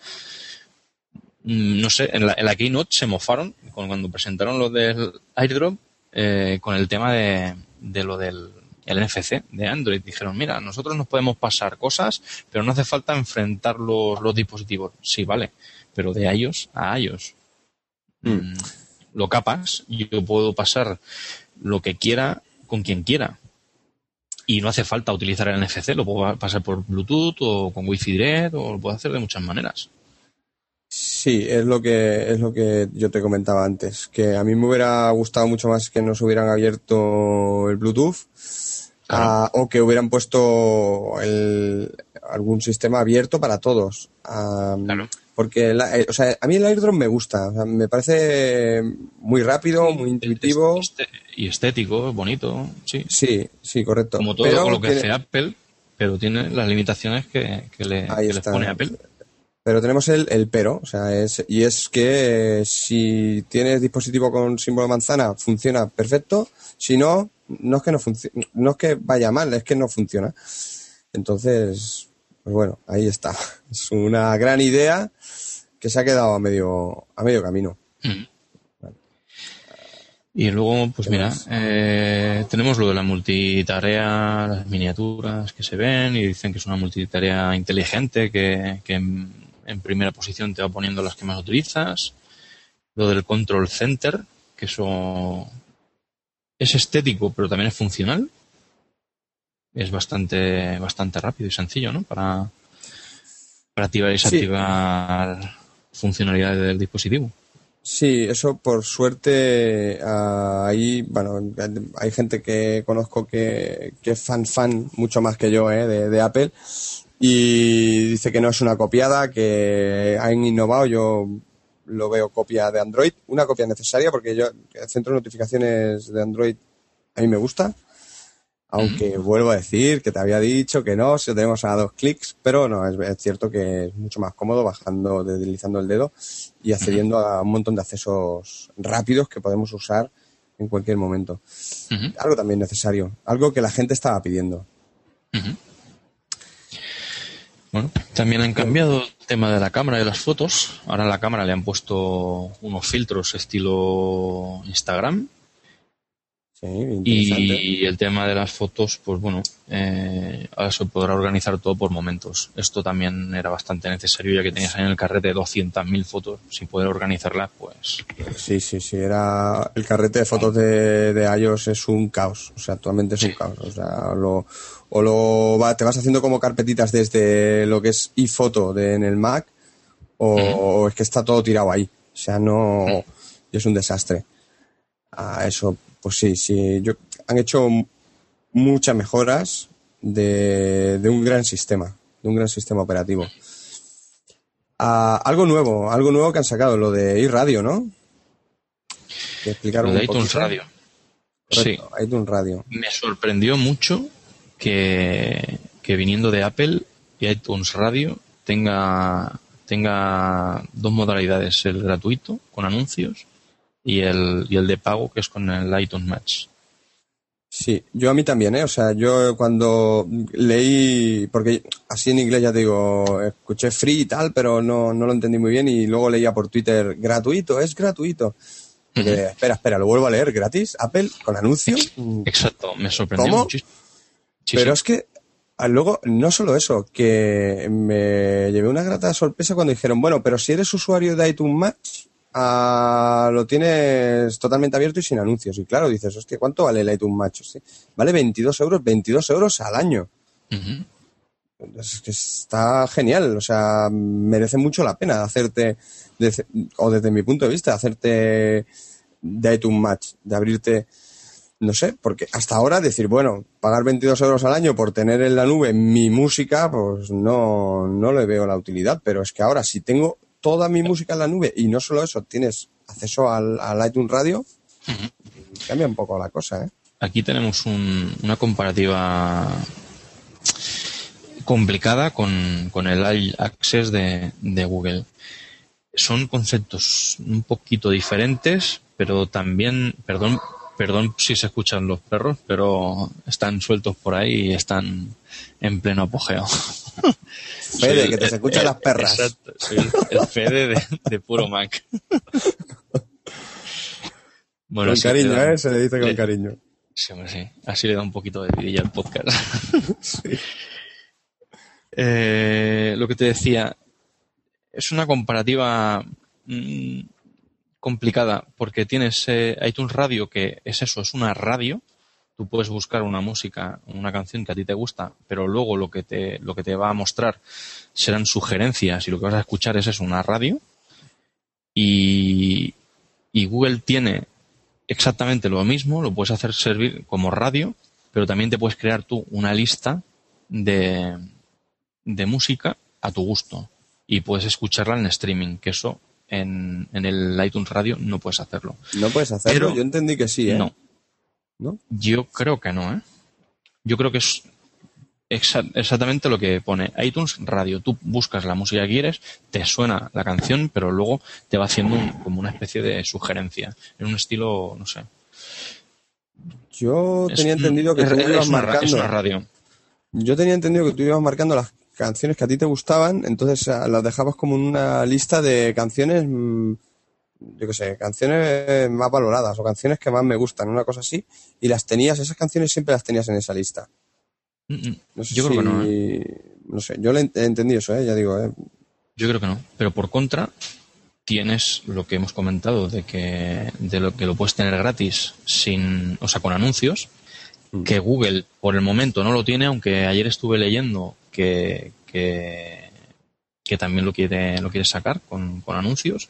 Mm, no sé, en la, en la Keynote se mofaron cuando presentaron lo del airdrop eh, con el tema de, de lo del el NFC de Android. Dijeron, mira, nosotros nos podemos pasar cosas, pero no hace falta enfrentar los, los dispositivos. Sí, vale, pero de iOS a iOS. Mm. Mm, lo capas, yo puedo pasar lo que quiera con quien quiera. Y no hace falta utilizar el NFC, lo puedo pasar por Bluetooth o con Wi-Fi Direct o lo puedo hacer de muchas maneras. Sí, es lo que es lo que yo te comentaba antes, que a mí me hubiera gustado mucho más que nos hubieran abierto el Bluetooth o que hubieran puesto algún sistema abierto para todos. Porque eh, o sea, a mí el airdrop me gusta, me parece muy rápido, muy intuitivo. Y estético, bonito, sí. Sí, sí, correcto. Como todo lo que hace Apple, pero tiene las limitaciones que, le, que pone Apple. Pero tenemos el, el pero, o sea, es, y es que si tienes dispositivo con símbolo manzana, funciona perfecto. Si no, no es que no funcione, no es que vaya mal, es que no funciona. Entonces, pues bueno, ahí está. Es una gran idea que se ha quedado a medio, a medio camino. Mm. Y luego, pues mira, eh, tenemos lo de la multitarea, las miniaturas que se ven y dicen que es una multitarea inteligente que, que en primera posición te va poniendo las que más utilizas. Lo del control center, que eso es estético, pero también es funcional. Es bastante, bastante rápido y sencillo, ¿no? Para, para activar y desactivar funcionalidades del dispositivo. Sí, eso por suerte ahí, bueno, hay gente que conozco que, que es fan fan mucho más que yo ¿eh? de, de Apple y dice que no es una copiada, que han innovado. Yo lo veo copia de Android, una copia necesaria porque yo el centro de notificaciones de Android a mí me gusta. Aunque vuelvo a decir que te había dicho que no, si lo tenemos a dos clics, pero no, es, cierto que es mucho más cómodo bajando, deslizando el dedo y accediendo a un montón de accesos rápidos que podemos usar en cualquier momento. Algo también necesario, algo que la gente estaba pidiendo. Bueno, también han cambiado el tema de la cámara y las fotos. Ahora a la cámara le han puesto unos filtros estilo Instagram y el tema de las fotos, pues bueno, eh, ahora se podrá organizar todo por momentos. Esto también era bastante necesario ya que tenías en el carrete 200.000 fotos. Sin poder organizarlas, pues... Sí, sí, sí. Era... El carrete de fotos de, de iOS es un caos. O sea, actualmente es un caos. O sea, lo, o lo va, te vas haciendo como carpetitas desde lo que es iPhoto de, en el Mac o, es que está todo tirado ahí. O sea, no... es un desastre. a eso pues sí, sí, yo, han hecho muchas mejoras de, un gran sistema, de un gran sistema operativo. Ah, algo nuevo, algo nuevo que han sacado, lo de iRadio, ¿no? Que explicaron lo de iTunes Radio. sí. iTunes Radio. Me sorprendió mucho que, que viniendo de Apple y iTunes Radio tenga, tenga dos modalidades, el gratuito con anuncios y el, y el de pago que es con el iTunes Match. Sí, yo a mí también, ¿eh? O sea, yo cuando leí, porque así en inglés ya digo, escuché free y tal, pero no, no lo entendí muy bien y luego leía por Twitter, gratuito, es gratuito. espera, espera, lo vuelvo a leer, gratis, Apple, con anuncio. Exacto, me sorprendió muchísimo. pero es que ah, luego, no solo eso, que me llevé una grata sorpresa cuando dijeron, bueno, pero si eres usuario de iTunes Match, lo tienes totalmente abierto y sin anuncios. Y claro, dices, hostia, ¿cuánto vale el iTunes Macho? Vale 22 euros, 22 euros al año. Es que está genial, o sea, merece mucho la pena hacerte, o desde mi punto de vista, hacerte de iTunes Match, de abrirte, no sé, porque hasta ahora decir, bueno, pagar 22 euros al año por tener en la nube mi música, pues no, no le veo la utilidad, pero es que ahora si tengo toda mi música en la nube y no solo eso, tienes acceso al, iTunes Radio, cambia un poco la cosa. ¿eh? Aquí tenemos una comparativa complicada con, el Access de, Google. Son conceptos un poquito diferentes, pero también, perdón, perdón si se escuchan los perros, pero están sueltos por ahí y están en pleno apogeo. Fede, que te se escuchan las perras. Exacto, el Fede de, puro Mac. Bueno, con cariño, ¿eh? Se le dice con cariño. Sí, hombre, sí. Así le da un poquito de vidilla al podcast. Eh, lo que te decía, es una comparativa mm, complicada porque tienes eh, iTunes Radio, que es eso, es una radio, tú puedes buscar una música, una canción que a ti te gusta, pero luego lo que te, lo que te va a mostrar serán sugerencias y lo que vas a escuchar es una radio. Y, y Google tiene exactamente lo mismo, lo puedes hacer servir como radio, pero también te puedes crear tú una lista de, de música a tu gusto y puedes escucharla en streaming, que eso en, en el iTunes Radio no puedes hacerlo. No puedes hacerlo, yo entendí que sí, ¿eh? No, yo creo que no, ¿eh? Yo creo que es exactamente lo que pone iTunes Radio. Tú buscas la música que quieres, te suena la canción, pero luego te va haciendo como una especie de sugerencia, en un estilo, no sé. Yo tenía entendido que tú ibas marcando. radio. Yo tenía entendido que tú ibas marcando las canciones que a ti te gustaban, entonces ah, las dejabas como en una lista de canciones mm, yo qué sé, canciones más valoradas o canciones que más me gustan, una cosa así, y las tenías, esas canciones siempre las tenías en esa lista. No sé yo creo que no. ¿eh? No sé, yo le he entendido eso, ¿eh? ya digo. ¿eh? Yo creo que no, pero por contra tienes lo que hemos comentado de que de lo que lo puedes tener gratis sin, o sea, con anuncios, mm. que Google por el momento no lo tiene, aunque ayer estuve leyendo que, que, que también lo quiere lo quiere sacar con, con anuncios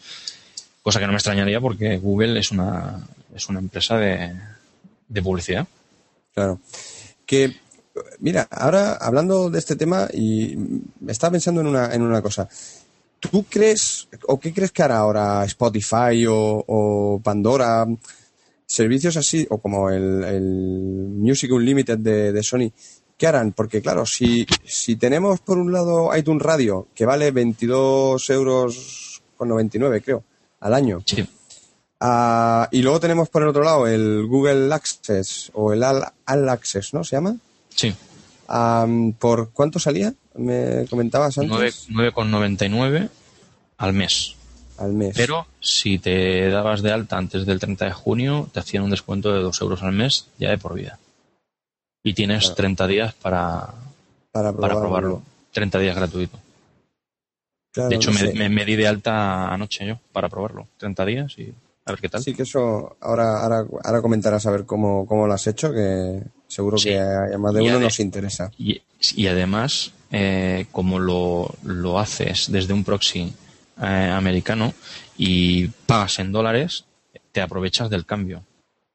cosa que no me extrañaría porque Google es una, es una empresa de, de publicidad. Claro. Que, mira, ahora hablando de este tema y me estaba pensando en una, en una cosa. ¿Tú crees, o qué crees que hará ahora Spotify o, Pandora servicios así, o como el, Music Unlimited de, de, Sony, ¿qué harán? Porque claro, si, si tenemos por un lado iTunes Radio, que vale 22 euros con 99, creo, al año. Sí. Ah, y luego tenemos por el otro lado el Google Access o el All, Access, ¿no? ¿Se llama? Sí. ¿Por cuánto salía? Me comentabas antes. 9,99 al mes. Al mes. Pero si te dabas de alta antes del 30 de junio, te hacían un descuento de 2 euros al mes ya de por vida. Y tienes 30 días para, para probarlo. 30 días gratuito. De hecho, me, me, di de alta anoche yo para probarlo. 30 días y a ver qué tal. Sí, que eso ahora, ahora, ahora comentarás a ver cómo, cómo lo has hecho, que seguro que a más de uno nos interesa. Y, y además, eh, como lo, lo, haces desde un proxy eh, americano y pagas en dólares, te aprovechas del cambio.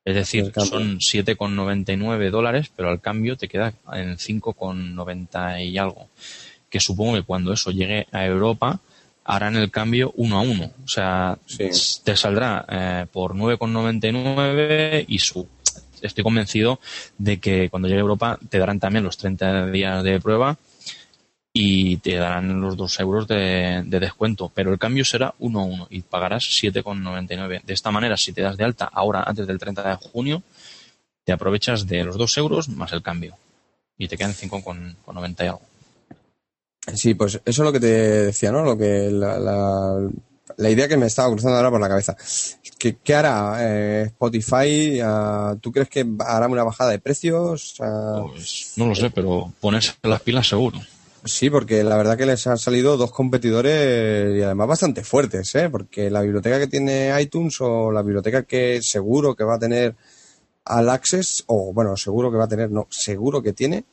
Es decir, son 7,99 dólares, pero al cambio te queda en 5,90 y algo. Que supongo que cuando eso llegue a Europa, harán el cambio uno a uno. O sea, te saldrá eh, por 9,99 y su, estoy convencido de que cuando llegue a Europa te darán también los 30 días de prueba y te darán los 2 euros de, descuento, pero el cambio será uno a uno y pagarás 7,99. De esta manera, si te das de alta ahora antes del 30 de junio, te aprovechas de los 2 euros más el cambio y te quedan 5,90 y algo. Sí, pues eso es lo que te decía, ¿no? Lo que la, la, idea que me estaba cruzando ahora por la cabeza. ¿Qué, qué hará eh, Spotify? Ah, ¿Tú crees que hará una bajada de precios? Ah, pues no lo sé, pero ponerse las pilas seguro. Sí, porque la verdad que les han salido dos competidores y además bastante fuertes, ¿eh? Porque la biblioteca que tiene iTunes o la biblioteca que seguro que va a tener al Access, o bueno, seguro que va a tener, no, seguro que tiene,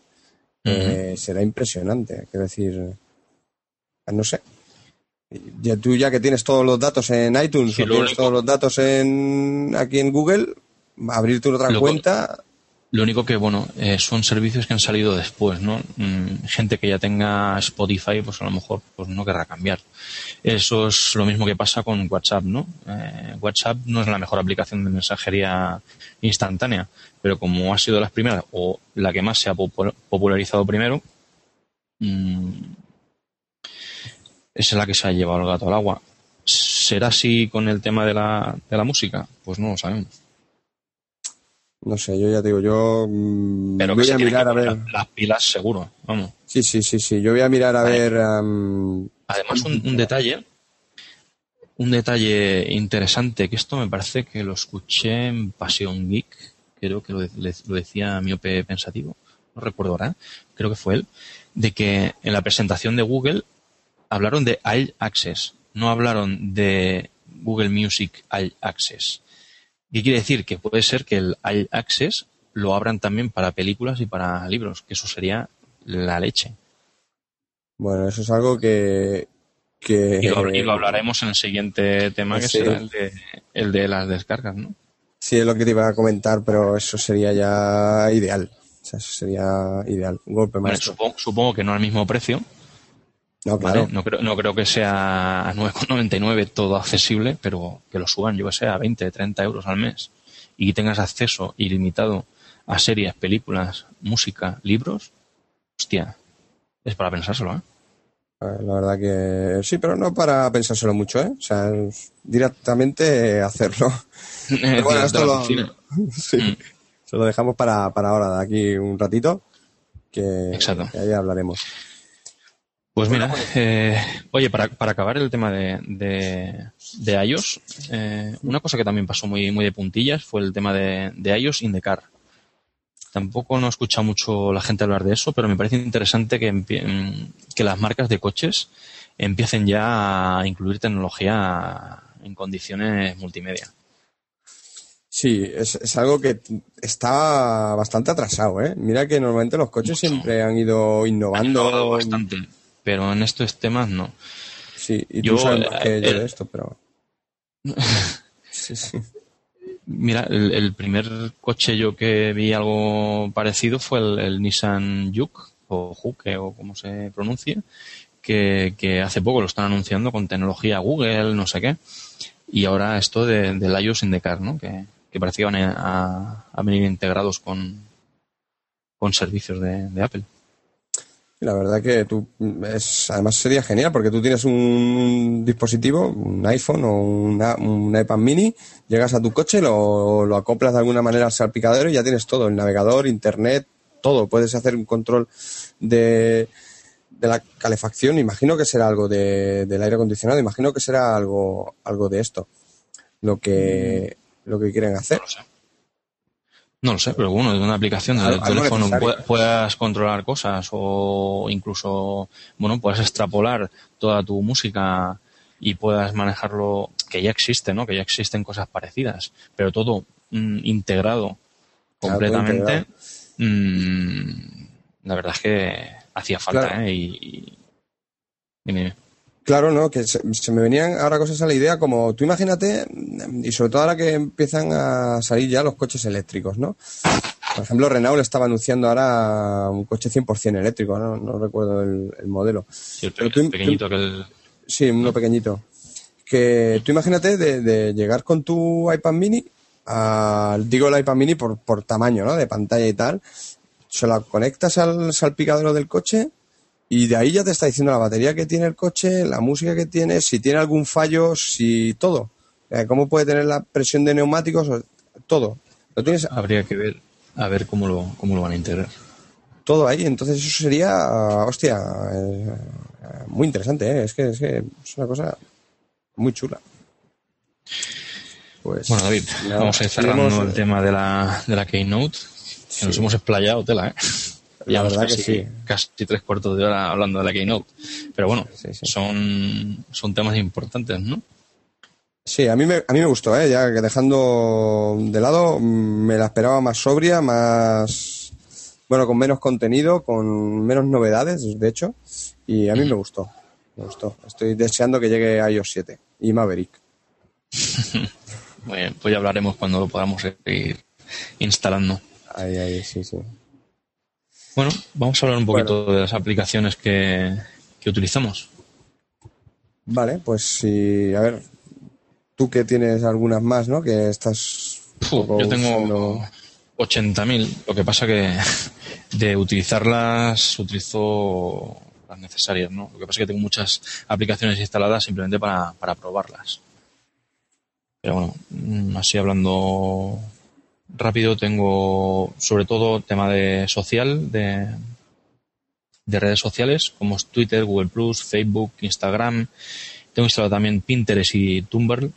eh, será impresionante. Quiero decir, no sé. Ya tú ya que tienes todos los datos en iTunes o tienes todos los datos en aquí en Google, abrirte otra cuenta. Lo único que, bueno, eh, son servicios que han salido después, ¿no? Mm, gente que ya tenga Spotify, pues a lo mejor pues no querrá cambiar. Eso es lo mismo que pasa con WhatsApp, ¿no? Eh, WhatsApp no es la mejor aplicación de mensajería instantánea, pero como ha sido las primeras o la que más se ha popularizado primero, mm, es la que se ha llevado el gato al agua. ¿Será así con el tema de la, de la música? Pues no lo sabemos. No sé, yo ya te digo, yo mm, Pero voy a mirar a ver. Las pilas seguro, vamos. Sí, sí, sí, sí. Yo voy a mirar a ver. Además, un, detalle, un detalle interesante, que esto me parece que lo escuché en Pasión Geek, creo que lo, lo decía Miope Pensativo, no recuerdo ahora, creo que fue él, de que en la presentación de Google hablaron de All Access, no hablaron de Google Music All Access. ¿Qué quiere decir? Que puede ser que el All Access lo abran también para películas y para libros, que eso sería la leche. Bueno, eso es algo que... que... Y, lo, hablaremos en el siguiente tema, que será el de, el de las descargas, ¿no? Sí, es lo que te iba a comentar, pero eso sería ya ideal. O sea, eso sería ideal. Un golpe más. supongo, supongo, que no al mismo precio, no, claro. No, creo, no creo que sea a 9,99 todo accesible, pero que lo suban, yo que sé, a 20, 30 euros al mes y tengas acceso ilimitado a series, películas, música, libros, hostia, es para pensárselo, ¿eh? La verdad que sí, pero no para pensárselo mucho, ¿eh? O sea, directamente hacerlo. bueno, esto lo, sí, mm. se lo dejamos para, para ahora, de aquí un ratito, que, que ahí hablaremos. Pues mira, eh, oye, para, para, acabar el tema de, de, iOS, eh, una cosa que también pasó muy, muy de puntillas fue el tema de, de iOS in the car. Tampoco no he escuchado mucho la gente hablar de eso, pero me parece interesante que, que las marcas de coches empiecen ya a incluir tecnología en condiciones multimedia. Sí, es, es, algo que está bastante atrasado, ¿eh? Mira que normalmente los coches siempre han ido innovando. bastante pero en estos temas no. Sí, y tú yo, sabes que yo de esto, pero... sí, sí. Mira, el, primer coche yo que vi algo parecido fue el, Nissan Juke, o Juke, o como se pronuncia, que, que, hace poco lo están anunciando con tecnología Google, no sé qué. Y ahora esto de, del iOS in the car, ¿no? Que, que parecían a, venir integrados con, con servicios de, Apple. La verdad que tú es, además sería genial porque tú tienes un dispositivo, un iPhone o un iPad mini, llegas a tu coche, lo, lo acoplas de alguna manera al salpicadero y ya tienes todo, el navegador, internet, todo. Puedes hacer un control de, de la calefacción, imagino que será algo de, del aire acondicionado, imagino que será algo, algo de esto, lo que, mm. lo que quieren hacer. No lo sé. Pero bueno, de una aplicación del teléfono puedas controlar cosas o incluso, bueno, puedas extrapolar toda tu música y puedas manejarlo, que ya existe, ¿no? Que ya existen cosas parecidas, pero todo mm, integrado completamente. Mm, la verdad es que hacía falta, ¿eh? Y, Claro, ¿no? Que se, me venían ahora cosas a la idea como, tú imagínate, y sobre todo ahora que empiezan a salir ya los coches eléctricos, ¿no? Por ejemplo, Renault estaba anunciando ahora un coche 100% eléctrico, ¿no? no recuerdo el, modelo. Sí, el pequeñito que el... Sí, uno pequeñito. Que tú imagínate de, llegar con tu iPad mini, digo el iPad mini por, por tamaño, ¿no? De pantalla y tal, se la conectas al salpicadero del coche y de ahí ya te está diciendo la batería que tiene el coche, la música que tiene, si tiene algún fallo, si todo. Eh, ¿Cómo puede tener la presión de neumáticos? Todo. ¿Lo tienes? Habría que ver a ver cómo lo, cómo lo van a integrar. Todo ahí, entonces eso sería, hostia, eh, muy interesante, ¿eh? es, que, es que es una cosa muy chula. Pues, bueno, David, vamos a ir cerrando el tema de la, de la Keynote. Que nos hemos explayado tela, ¿eh? La verdad que sí. Casi tres cuartos de hora hablando de la Keynote. Pero bueno, Son, son temas importantes, ¿no? Sí, a mí me, a mí me gustó, ¿eh? ya que dejando de lado, me la esperaba más sobria, más, bueno, con menos contenido, con menos novedades, de hecho, y a mí me gustó, me gustó. Estoy deseando que llegue iOS 7 y Maverick. Muy bien, pues ya hablaremos cuando lo podamos ir instalando. Ahí, ahí, sí, sí. Bueno, vamos a hablar un poquito de las aplicaciones que, utilizamos. Vale, pues sí, a ver, tú que tienes algunas más, ¿no? Que estás... yo tengo 80.000, lo que pasa que de utilizarlas utilizo las necesarias, ¿no? Lo que pasa es que tengo muchas aplicaciones instaladas simplemente para, para probarlas. Pero bueno, mm, así hablando rápido tengo sobre todo tema de social, de, de redes sociales, como Twitter, Google Plus, Facebook, Instagram. Tengo instalado también Pinterest y Tumblr,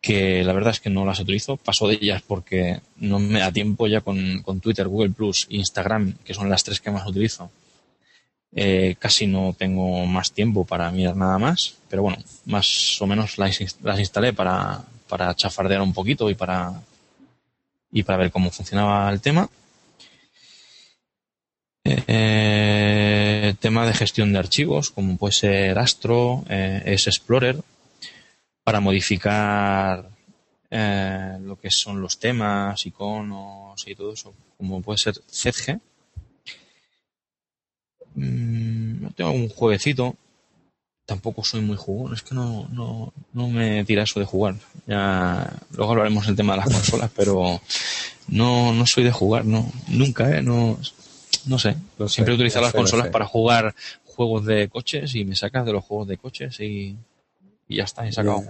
que la verdad es que no las utilizo. Paso de ellas porque no me da tiempo ya con, Twitter, Google Plus Instagram, que son las tres que más utilizo. Eh, casi no tengo más tiempo para mirar nada más, pero bueno, más o menos las, las instalé para, para chafardear un poquito y para y para ver cómo funcionaba el tema. Eh, tema de gestión de archivos, como puede ser Astro, eh, es Explorer, para modificar eh, lo que son los temas, iconos y todo eso, como puede ser ZG. Mm, tengo un jueguecito tampoco soy muy jugón, es que no, no, no me tira eso de jugar. Ya luego hablaremos del tema de las consolas, pero no, no soy de jugar, no, nunca, ¿eh? no, no sé. Siempre he utilizado las consolas para jugar juegos de coches y me sacas de los juegos de coches y, ya está, he sacado.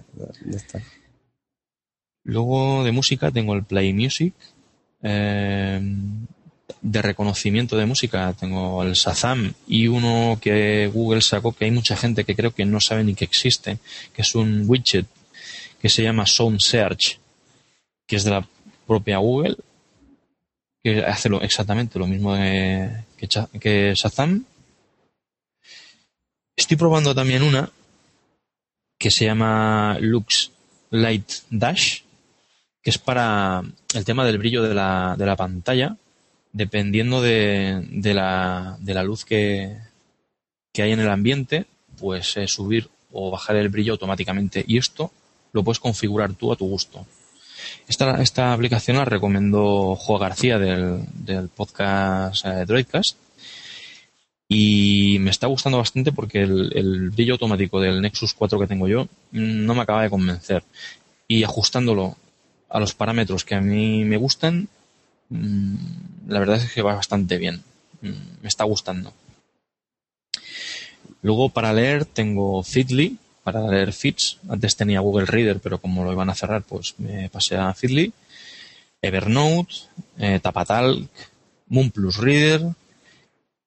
Luego de música tengo el Play Music. Eh, de reconocimiento de música. Tengo el Shazam y uno que Google sacó que hay mucha gente que creo que no sabe ni que existe, que es un widget que se llama Sound Search, que es de la propia Google, que hace lo, exactamente lo mismo que, que Shazam. Estoy probando también una que se llama Lux Light Dash, que es para el tema del brillo de la, de la pantalla dependiendo de, de, la, de la luz que, que hay en el ambiente, pues eh, subir o bajar el brillo automáticamente. Y esto lo puedes configurar tú a tu gusto. Esta, esta aplicación la recomendó Jo García del, podcast eh, Droidcast y me está gustando bastante porque el, el, brillo automático del Nexus 4 que tengo yo no me acaba de convencer. Y ajustándolo a los parámetros que a mí me gustan, la verdad es que va bastante bien. Mm, me está gustando. Luego para leer tengo Feedly, para leer feeds. Antes tenía Google Reader, pero como lo iban a cerrar, pues me pasé a Feedly. Evernote, eh, Tapatalk, Moonplus Reader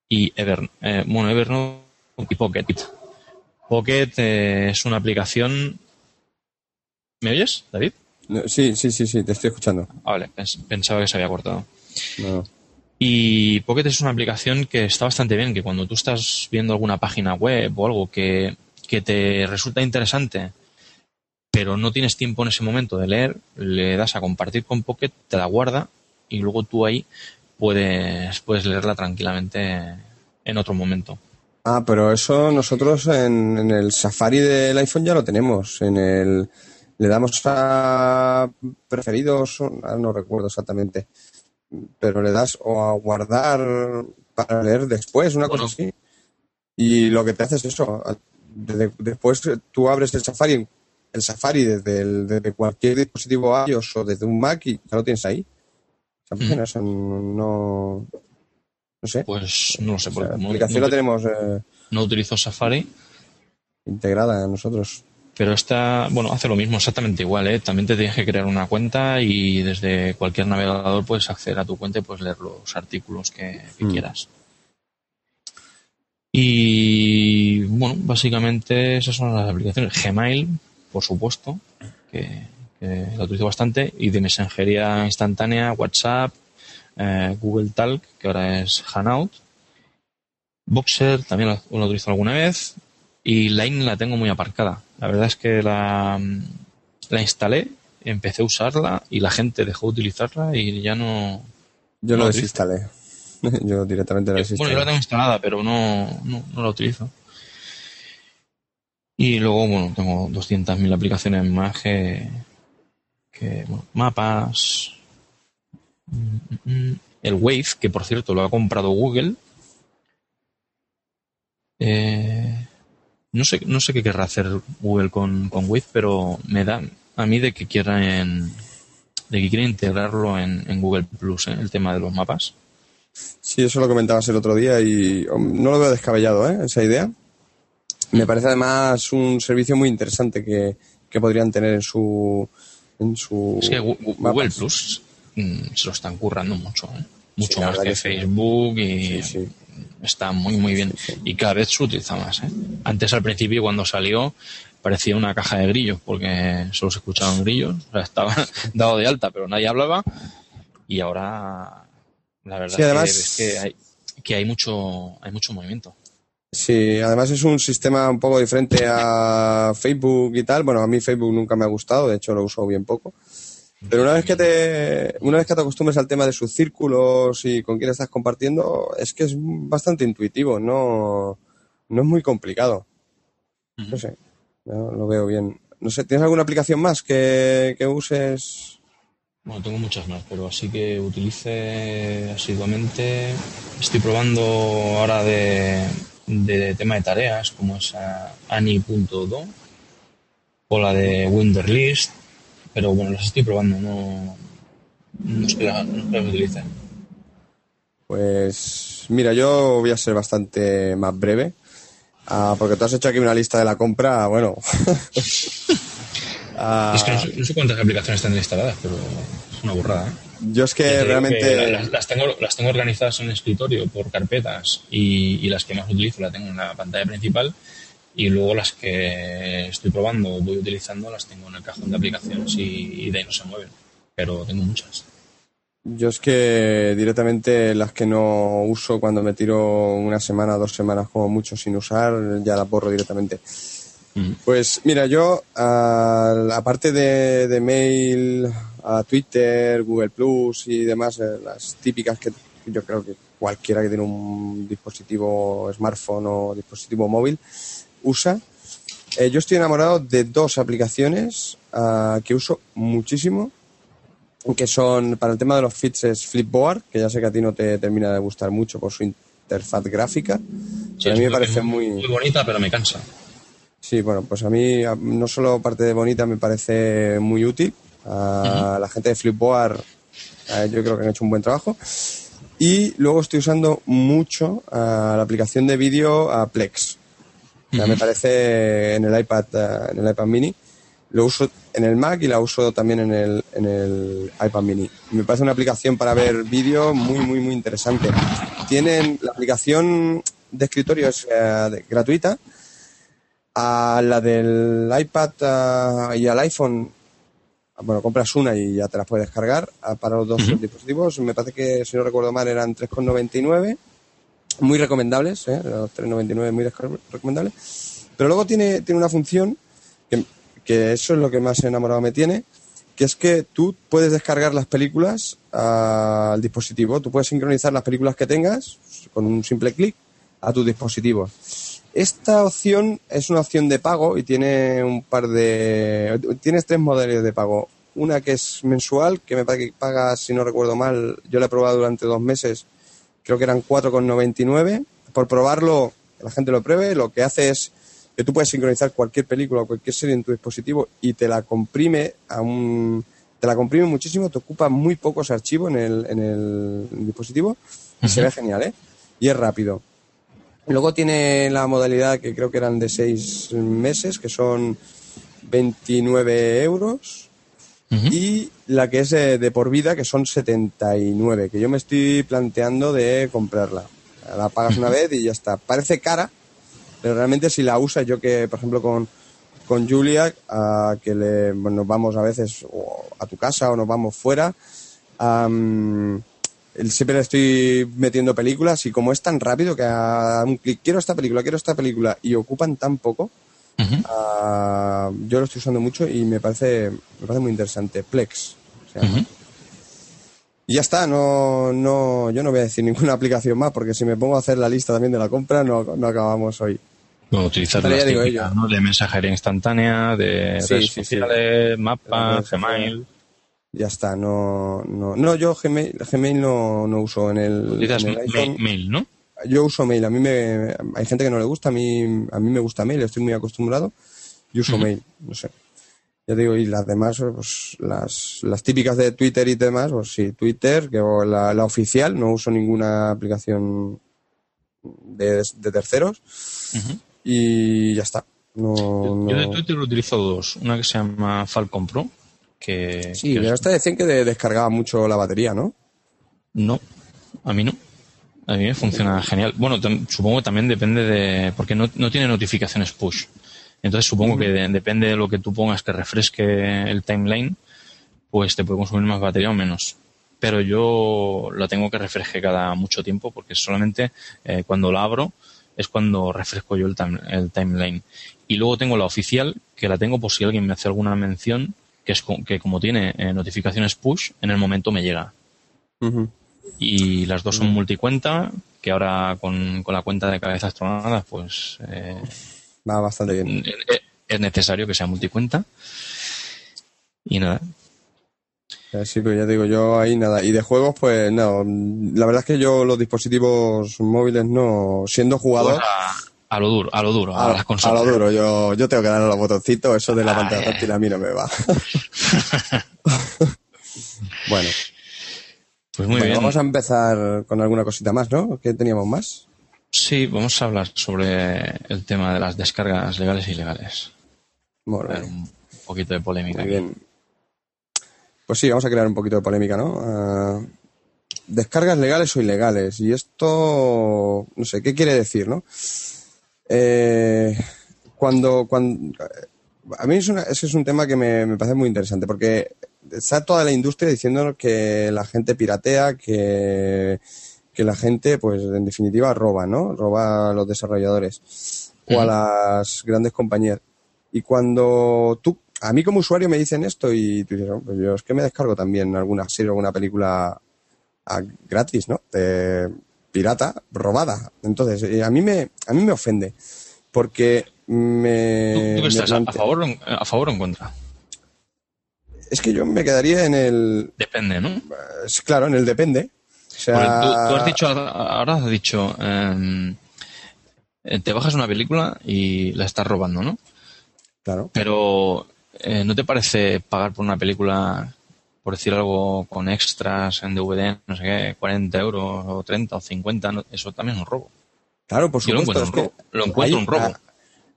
y Ever, eh, Evernote y Pocket. Pocket eh, es una aplicación. ¿Me oyes, David? Sí, sí, sí, sí, te estoy escuchando. Ah, vale, pensaba que se había cortado. Y Pocket es una aplicación que está bastante bien, que cuando tú estás viendo alguna página web o algo que, que te resulta interesante, pero no tienes tiempo en ese momento de leer, le das a compartir con Pocket, te la guarda y luego tú ahí puedes, puedes leerla tranquilamente en otro momento. Ah, pero eso nosotros en, el Safari del iPhone ya lo tenemos. En el le damos a preferidos, no recuerdo exactamente, pero le das o a guardar para leer después, una cosa así. Y lo que te hace es eso. después tú abres el Safari, el Safari desde, desde cualquier dispositivo iOS o desde un Mac y ya lo tienes ahí. Eso no, no sé. Pues no lo sé. la aplicación la tenemos. Eh, no utilizo Safari. Integrada en nosotros. Pero esta, bueno, hace lo mismo exactamente igual, ¿eh? También te tienes que crear una cuenta y desde cualquier navegador puedes acceder a tu cuenta y puedes leer los artículos que, mm. quieras. Y bueno, básicamente esas son las aplicaciones. Gmail, por supuesto, que, la utilizo bastante, y de mensajería instantánea, WhatsApp, eh, Google Talk, que ahora es Hanout. Boxer también lo, lo utilizo alguna vez. Y Line la tengo muy aparcada. La verdad es que la, la instalé, empecé a usarla y la gente dejó de utilizarla y ya no. Yo no, desinstalé. yo directamente la desinstalé. Bueno, yo la tengo instalada, pero no, no, la utilizo. Y luego, bueno, tengo 200.000 aplicaciones más que, que bueno, mapas, mm, mm, mm. el Wave, que por cierto lo ha comprado Google. Eh, no sé, no sé qué querrá hacer Google con, con Wave, pero me da a mí de que quieran de que quiera integrarlo en, Google Plus, ¿eh? el tema de los mapas. Sí, eso lo comentabas el otro día y no lo veo descabellado, ¿eh? esa idea. Me parece además un servicio muy interesante que, podrían tener en su en su es que Google Plus mm, se lo están currando mucho, ¿eh? mucho más que, Facebook y está muy muy bien y cada vez se utiliza más. ¿eh? Antes al principio cuando salió parecía una caja de grillos porque solo se escuchaban grillos, estaba dado de alta pero nadie hablaba y ahora la verdad es que hay, que hay mucho hay mucho movimiento. Sí, además es un sistema un poco diferente a Facebook y tal. Bueno, a mí Facebook nunca me ha gustado, de hecho lo uso bien poco. Pero una vez que te, una vez que te acostumbres al tema de sus círculos y con quién estás compartiendo, es que es bastante intuitivo, no, no es muy complicado. No sé, lo veo bien. No sé, ¿tienes alguna aplicación más que, uses? Bueno, tengo muchas más, pero así que utilice asiduamente. Estoy probando ahora de, de tema de tareas, como es Ani.do o la de Winderlist pero bueno, las estoy probando, no, no es que, las utilice. Pues mira, yo voy a ser bastante más breve, ah, porque tú has hecho aquí una lista de la compra, bueno. Ah, es que no sé, cuántas aplicaciones están instaladas, pero es una burrada. ¿eh? Yo es que realmente... las, tengo, las tengo organizadas en el escritorio por carpetas y, y las que más utilizo las tengo en la pantalla principal y luego las que estoy probando, voy utilizando, las tengo en el cajón de aplicaciones y, de ahí no se mueven, pero tengo muchas. Yo es que directamente las que no uso cuando me tiro una semana, dos semanas como mucho sin usar, ya las borro directamente. Pues mira, yo aparte de, de, mail, a Twitter, Google Plus y demás, eh, las típicas que yo creo que cualquiera que tiene un dispositivo smartphone o dispositivo móvil, usa. Eh, yo estoy enamorado de dos aplicaciones ah, que uso muchísimo, que son para el tema de los feeds es Flipboard, que ya sé que a ti no te termina de gustar mucho por su interfaz gráfica. a mí me parece muy... Muy bonita, pero me cansa. Sí, bueno, pues a mí no solo parte de bonita me parece muy útil, a la gente de Flipboard, yo creo que han hecho un buen trabajo. Y luego estoy usando mucho la aplicación de vídeo Me parece en el iPad, en el iPad mini. Lo uso en el Mac y la uso también en el, en el iPad mini. Me parece una aplicación para ver vídeo muy, muy, muy interesante. Tienen la aplicación de escritorio es gratuita a la del iPad y al iPhone, bueno, compras una y ya te la puedes descargar para los dos dispositivos. Me parece que, si no recuerdo mal, eran 3,99. Muy recomendables, ¿eh? los 3,99 muy recomendables. Pero luego tiene, tiene una función que, eso es lo que más enamorado me tiene, que es que tú puedes descargar las películas al dispositivo. Tú puedes sincronizar las películas que tengas con un simple clic a tu dispositivo. Esta opción es una opción de pago y tiene un par de. Tienes tres modelos de pago. Una que es mensual, que me parece que paga, si no recuerdo mal, yo la he probado durante dos meses, creo que eran 4,99. Por probarlo, la gente lo pruebe, lo que hace es que tú puedes sincronizar cualquier película o cualquier serie en tu dispositivo y te la comprime a un. Te la comprime muchísimo, te ocupa muy pocos archivos en el, en el dispositivo y se ve genial, ¿eh? Y es rápido. Luego tiene la modalidad que creo que eran de seis meses, que son 29 euros. Y la que es de, por vida, que son 79, que yo me estoy planteando de comprarla. La pagas una vez y ya está. Parece cara, pero realmente si la usas, yo que, por ejemplo, con, con Julia, a que le, nos vamos a veces a tu casa o nos vamos fuera, siempre le estoy metiendo películas y como es tan rápido que a un clic quiero esta película, quiero esta película y ocupan tan poco, ah, yo lo estoy usando mucho y me parece, me parece muy interesante. Plex. Y ya está, no, no, yo no voy a decir ninguna aplicación más porque si me pongo a hacer la lista también de la compra no, no acabamos hoy. Bueno, utilizar las típicas, ¿no? De mensajería instantánea, de redes sociales, mapas, Gmail ya está, no, no, no yo Gmail, Gmail no, no uso en el, en Mail, ¿no? Yo uso mail, a mí me, hay gente que no le gusta, a mí, a mí me gusta mail, estoy muy acostumbrado y uso mail, no sé. Ya digo, y las demás, pues las, las típicas de Twitter y demás, pues sí, Twitter, que la, la oficial, no uso ninguna aplicación de, de terceros y ya está. No, yo, de Twitter utilizo dos, una que se llama Falcon Pro, sí, pero esta decían que descargaba mucho la batería, ¿no? No, a mí no. A mí me funciona genial. Bueno, supongo que también depende de... porque no, tiene notificaciones push. Entonces supongo que depende de lo que tú pongas que refresque el timeline, pues te puede consumir más batería o menos. Pero yo la tengo que refresque cada mucho tiempo porque solamente eh, cuando la abro es cuando refresco yo el, el timeline. Y luego tengo la oficial, que la tengo por si alguien me hace alguna mención que, es, que como tiene eh, notificaciones push, en el momento me llega. Y las dos son multicuenta, que ahora con, la cuenta de cabezas tronadas, pues... Eh, Va bastante bien. Eh, es necesario que sea multicuenta. Y nada. Sí, pero ya digo, yo ahí nada. Y de juegos, pues no. La verdad es que yo los dispositivos móviles no, siendo jugador... Pues a lo duro, a lo duro, a, las consolas. A lo duro, yo, yo tengo que darle los botoncitos, eso de la pantalla táctil a mí no me va. bueno. Pues muy bien. Vamos a empezar con alguna cosita más, ¿no? ¿Qué teníamos más? Sí, vamos a hablar sobre el tema de las descargas legales e ilegales. Bueno, un poquito de polémica. Muy bien. Pues sí, vamos a crear un poquito de polémica, ¿no? Ah, descargas legales o ilegales. Y esto, no sé, ¿qué quiere decir, no? Eh, cuando, cuando, a mí ese es un tema que me, parece muy interesante porque está toda la industria diciendo que la gente piratea, que, que la gente, pues en definitiva, roba, ¿no? Roba a los desarrolladores o a las grandes compañías. Y cuando tú, a mí como usuario me dicen esto y tú dices, pues yo es que me descargo también alguna serie, alguna película gratis, ¿no? De, pirata robada. Entonces, eh, a mí me, a mí me ofende. Porque me. ¿Tú, estás a, favor, a favor o en contra? Es que yo me quedaría en el. Depende, ¿no? claro, en el depende. O sea... tú, has dicho, ahora has dicho, em, eh, te bajas una película y la estás robando, ¿no? Claro. Pero eh, ¿no te parece pagar por una película, por decir algo, con extras en DVD, no sé qué, 40 euros o 30 o 50? eso también es un robo. Claro, por supuesto. lo encuentro, lo encuentro un robo.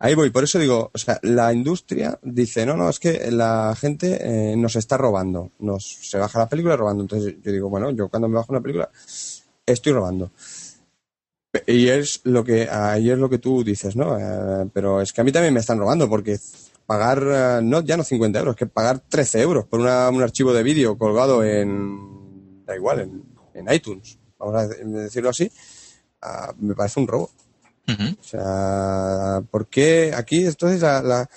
Ahí voy, por eso digo, o sea, la industria dice, no, no, es que la gente eh, nos está robando, nos se baja la película robando. Entonces yo digo, bueno, yo cuando me bajo una película estoy robando. Y es lo que, ahí es lo que tú dices, ¿no? Eh, pero es que a mí también me están robando porque pagar, eh, no, ya no 50 euros, que pagar 13 euros por un archivo de vídeo colgado en, da igual, en, en iTunes, vamos a decirlo así, ah, me parece un robo. O sea, ¿por qué aquí? Entonces la,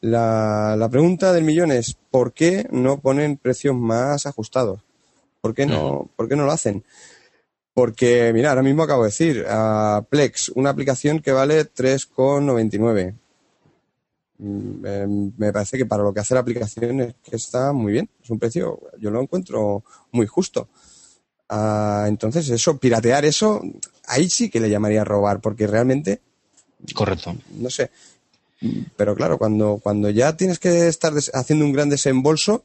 la, la, pregunta del millón es, ¿por qué no ponen precios más ajustados? ¿Por qué no, ¿por qué no lo hacen? Porque, mira, ahora mismo acabo de decir, Plex, una aplicación que vale 3,99. Mm, em, me parece que para lo que hace la aplicación es que está muy bien. Es un precio, yo lo encuentro muy justo. Ah, entonces, eso, piratear eso, ahí sí que le llamaría robar, porque realmente. Correcto. No sé. Pero claro, cuando, cuando ya tienes que estar haciendo un gran desembolso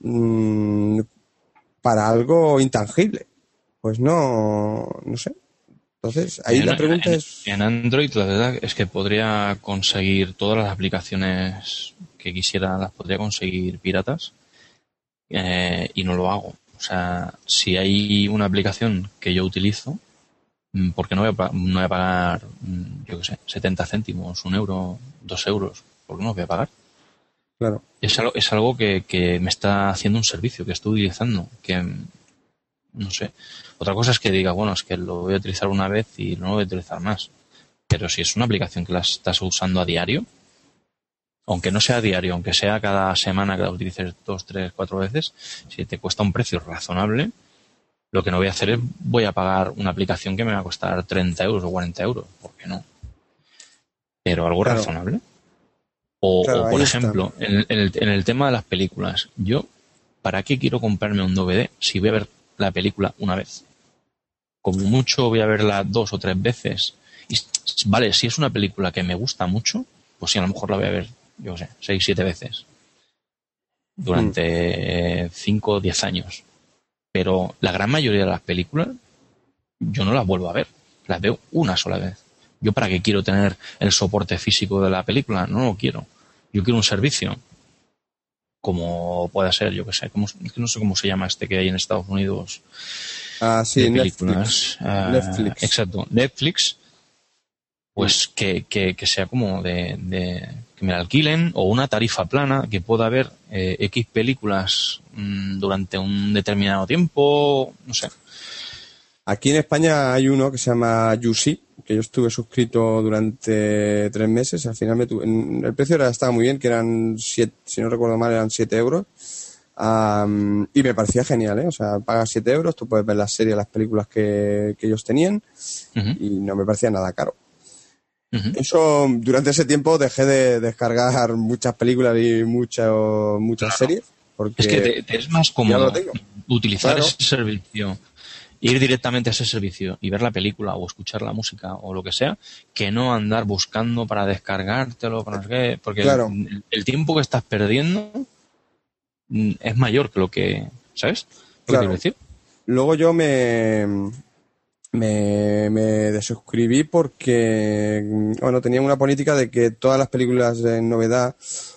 mmm, para algo intangible, pues no, no sé. Entonces, ahí la pregunta es. En Android, la verdad es que podría conseguir todas las aplicaciones que quisiera, las podría conseguir piratas eh, y no lo hago. O sea, si hay una aplicación que yo utilizo, Mm, porque no voy a, no voy a pagar, mm, yo qué sé, 70 céntimos, un euro, dos euros, ¿por qué no voy a pagar? Claro. Es algo, es algo que, que me está haciendo un servicio, que estoy utilizando, que no sé. Otra cosa es que diga, bueno, es que lo voy a utilizar una vez y no lo voy a utilizar más. Pero si es una aplicación que la estás usando a diario, aunque no sea a diario, aunque sea cada semana que la utilices dos, tres, cuatro veces, si te cuesta un precio razonable, lo que no voy a hacer es voy a pagar una aplicación que me va a costar 30 euros o 40 euros. ¿Por qué no? Pero algo razonable. O, por ejemplo, en el, tema de las películas, yo, ¿para qué quiero comprarme un DVD si voy a ver la película una vez? Como mucho voy a verla dos o tres veces. Y, vale, si es una película que me gusta mucho, pues sí, a lo mejor la voy a ver, yo sé, seis, siete veces. Durante mm. cinco o diez años. Pero la gran mayoría de las películas yo no las vuelvo a ver. Las veo una sola vez. ¿Yo para qué quiero tener el soporte físico de la película? No lo quiero. Yo quiero un servicio. Como pueda ser, yo que sé. Como, no sé cómo se llama este que hay en Estados Unidos. Ah, sí, Netflix. Ah, Netflix. Exacto. Netflix. Pues que, que, que sea como de, de, que me la alquilen o una tarifa plana que pueda ver eh, X películas mm, durante un determinado tiempo, no sé. Aquí en España hay uno que se llama Yusi, que yo estuve suscrito durante tres meses. Al final me tuve, el precio era, estaba muy bien, que eran siete, si no recuerdo mal, eran siete euros. y me parecía genial, ¿eh? O sea, pagas siete euros, tú puedes ver las series, las películas que, ellos tenían y no me parecía nada caro. Eso, durante ese tiempo dejé de descargar muchas películas y muchas muchas series. Porque es que te, es más cómodo utilizar ese servicio, ir directamente a ese servicio y ver la película o escuchar la música o lo que sea, que no andar buscando para descargártelo, para porque el, tiempo que estás perdiendo mm, es mayor que lo que, ¿sabes? decir? Luego yo me, me, me desuscribí porque, bueno, tenía una política de que todas las películas en novedad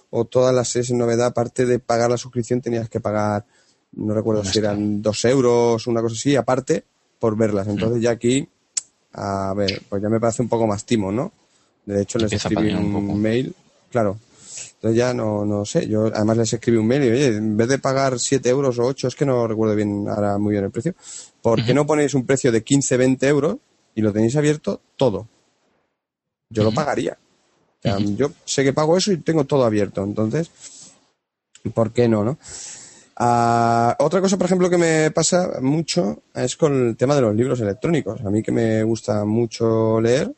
o todas las series en novedad, aparte de pagar la suscripción, tenías que pagar, no recuerdo si eran dos euros, una cosa así, aparte, por verlas. Entonces ya aquí, a ver, pues ya me parece un poco más timo, ¿no? De hecho, les escribí un, mail, claro. Entonces ya no, no sé, yo además les escribí un mail y, oye, en vez de pagar 7 euros o 8, es que no recuerdo bien ahora muy bien el precio, ¿Por qué no ponéis un precio de 15, 20 euros y lo tenéis abierto todo? Yo lo pagaría. Yo sé que pago eso y tengo todo abierto. Entonces, ¿por qué no, no? Ah, otra cosa, por ejemplo, que me pasa mucho es con el tema de los libros electrónicos. A mí que me gusta mucho leer,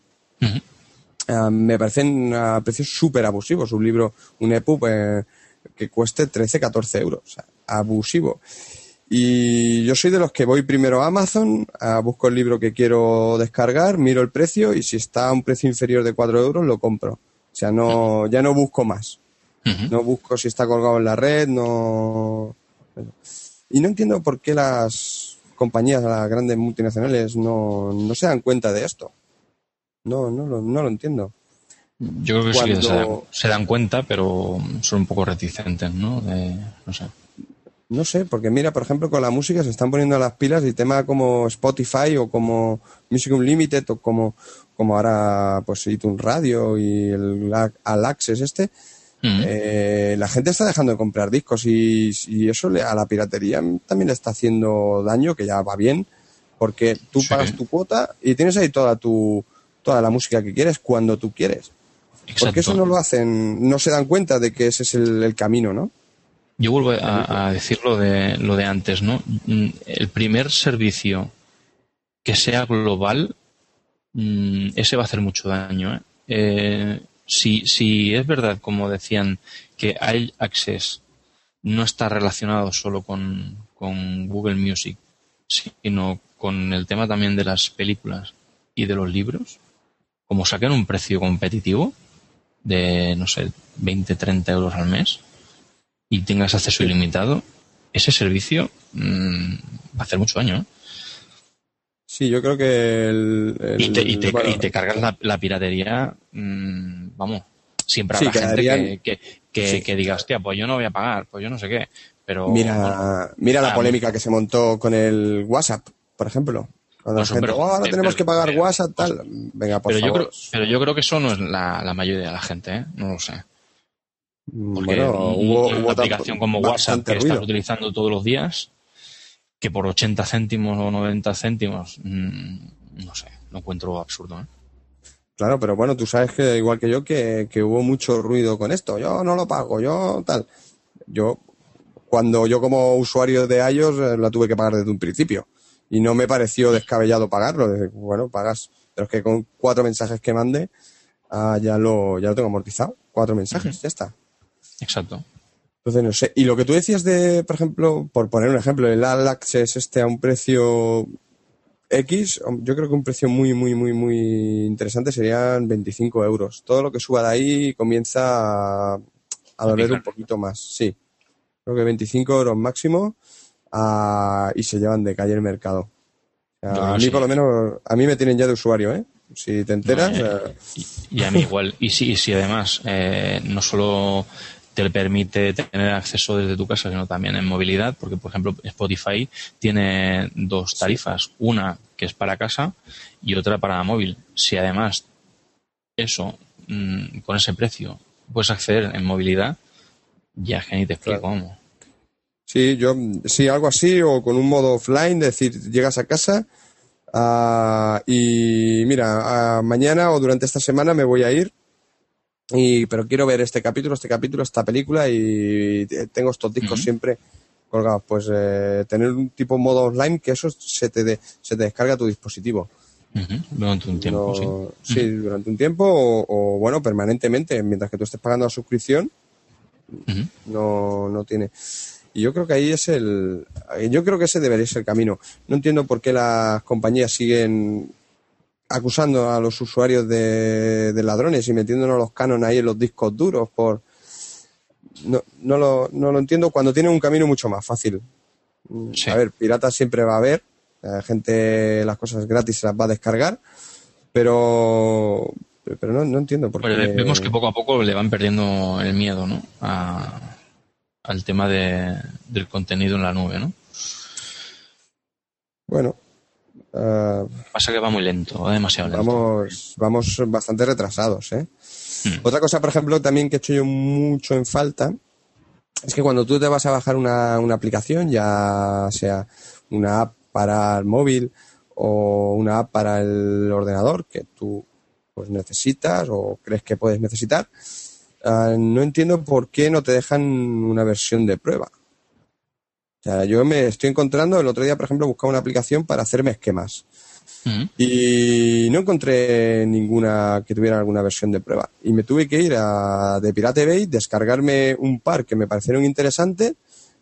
ah, me parecen a precios súper abusivos. Un libro, un EPUB eh, que cueste 13, 14 euros. O sea, abusivo. Y yo soy de los que voy primero a Amazon, a busco el libro que quiero descargar, miro el precio y si está a un precio inferior de 4 euros lo compro. O sea, no, ya no busco más. No busco si está colgado en la red, no. Y no entiendo por qué las compañías, las grandes multinacionales, no, no se dan cuenta de esto. No, no, lo, no lo entiendo. Yo creo que sí que se dan, cuenta, pero son un poco reticentes, ¿no? no sé. No sé, porque mira, por ejemplo, con la música se están poniendo las pilas y temas como Spotify o como Music Unlimited o como, como ahora pues iTunes Radio y el All Access este, mm. eh, la gente está dejando de comprar discos y, eso a la piratería también le está haciendo daño, que ya va bien, porque tú pagas tu cuota y tienes ahí toda tu toda la música que quieres cuando tú quieres. Porque eso no lo hacen, no se dan cuenta de que ese es el camino, ¿no? Yo vuelvo a, decir lo de, lo de antes, ¿no? Mm, el primer servicio que sea global, mm, ese va a hacer mucho daño. ¿eh? Eh, si, si es verdad, como decían, que hay Access no está relacionado solo con, con Google Music, sino con el tema también de las películas y de los libros, como saquen un precio competitivo de, no sé, 20, 30 euros al mes, y tengas acceso ilimitado, ese servicio mm, va a hacer mucho daño. ¿eh? Sí, yo creo que el, y, te, y, te, cargas la, piratería, mm, vamos, siempre habrá gente que, que, que, diga, hostia, pues yo no voy a pagar, pues yo no sé qué. Pero, mira, mira la polémica que se montó con el WhatsApp, por ejemplo. Cuando la gente, oh, ahora tenemos que pagar WhatsApp, tal. Venga, por pero favor. Yo creo, pero yo creo que eso no es la, la mayoría de la gente, ¿eh? No lo sé. Porque hubo, una aplicación como WhatsApp que estás utilizando todos los días, que por 80 céntimos o 90 céntimos, mm, no sé, lo encuentro absurdo. ¿eh? Claro, pero bueno, tú sabes que igual que yo que, hubo mucho ruido con esto. Yo no lo pago, yo tal. Yo, cuando yo como usuario de iOS eh, la tuve que pagar desde un principio y no me pareció descabellado pagarlo. Bueno, pagas, pero es que con cuatro mensajes que mande ah, ya lo ya lo tengo amortizado. Cuatro mensajes, ya está. Exacto. Entonces, no sé. Y lo que tú decías de, por ejemplo, por poner un ejemplo, el All Access este a un precio X, yo creo que un precio muy, muy, muy, muy interesante serían 25 euros. Todo lo que suba de ahí comienza a, doler un poquito más, sí. Creo que 25 euros máximo ah, y se llevan de calle el mercado. a mí, por lo menos, a mí me tienen ya de usuario, ¿eh? Si te enteras. Eh, y, a mí igual. Y y si además, eh, no solo te permite tener acceso desde tu casa, sino también en movilidad, porque por ejemplo Spotify tiene dos tarifas, una que es para casa y otra para móvil. Si además eso, mm, con ese precio, puedes acceder en movilidad, ya que ni te explico cómo. Sí, yo, sí, algo así, o con un modo offline, es decir, llegas a casa ah, y mira, ah, mañana o durante esta semana me voy a ir y, pero quiero ver este capítulo, este capítulo, esta película y tengo estos discos siempre colgados. Pues eh, tener un tipo modo online que eso se te, se te descarga a tu dispositivo. Durante un tiempo, sí. durante un tiempo o, bueno, permanentemente, mientras que tú estés pagando la suscripción, no, no tiene. Y yo creo que ahí es el. Yo creo que ese debería ser el camino. No entiendo por qué las compañías siguen acusando a los usuarios de, ladrones y metiéndonos los canon ahí en los discos duros por no, no, lo, no lo entiendo cuando tienen un camino mucho más fácil. A ver, piratas siempre va a haber, la gente las cosas gratis se las va a descargar, pero pero no, no entiendo por qué. Vemos que poco a poco le van perdiendo el miedo, ¿no? al tema de, del contenido en la nube, ¿no? Bueno, Uh, Pasa que va muy lento, va demasiado lento. Vamos, vamos bastante retrasados, ¿eh? Hmm. Otra cosa, por ejemplo, también que he hecho yo mucho en falta es que cuando tú te vas a bajar una, una aplicación, ya sea una app para el móvil o una app para el ordenador que tú pues necesitas o crees que puedes necesitar, uh, no entiendo por qué no te dejan una versión de prueba yo me estoy encontrando, el otro día, por ejemplo, buscaba una aplicación para hacerme esquemas. Mm. Y no encontré ninguna que tuviera alguna versión de prueba. Y me tuve que ir a de Pirate Bay, descargarme un par que me parecieron interesantes,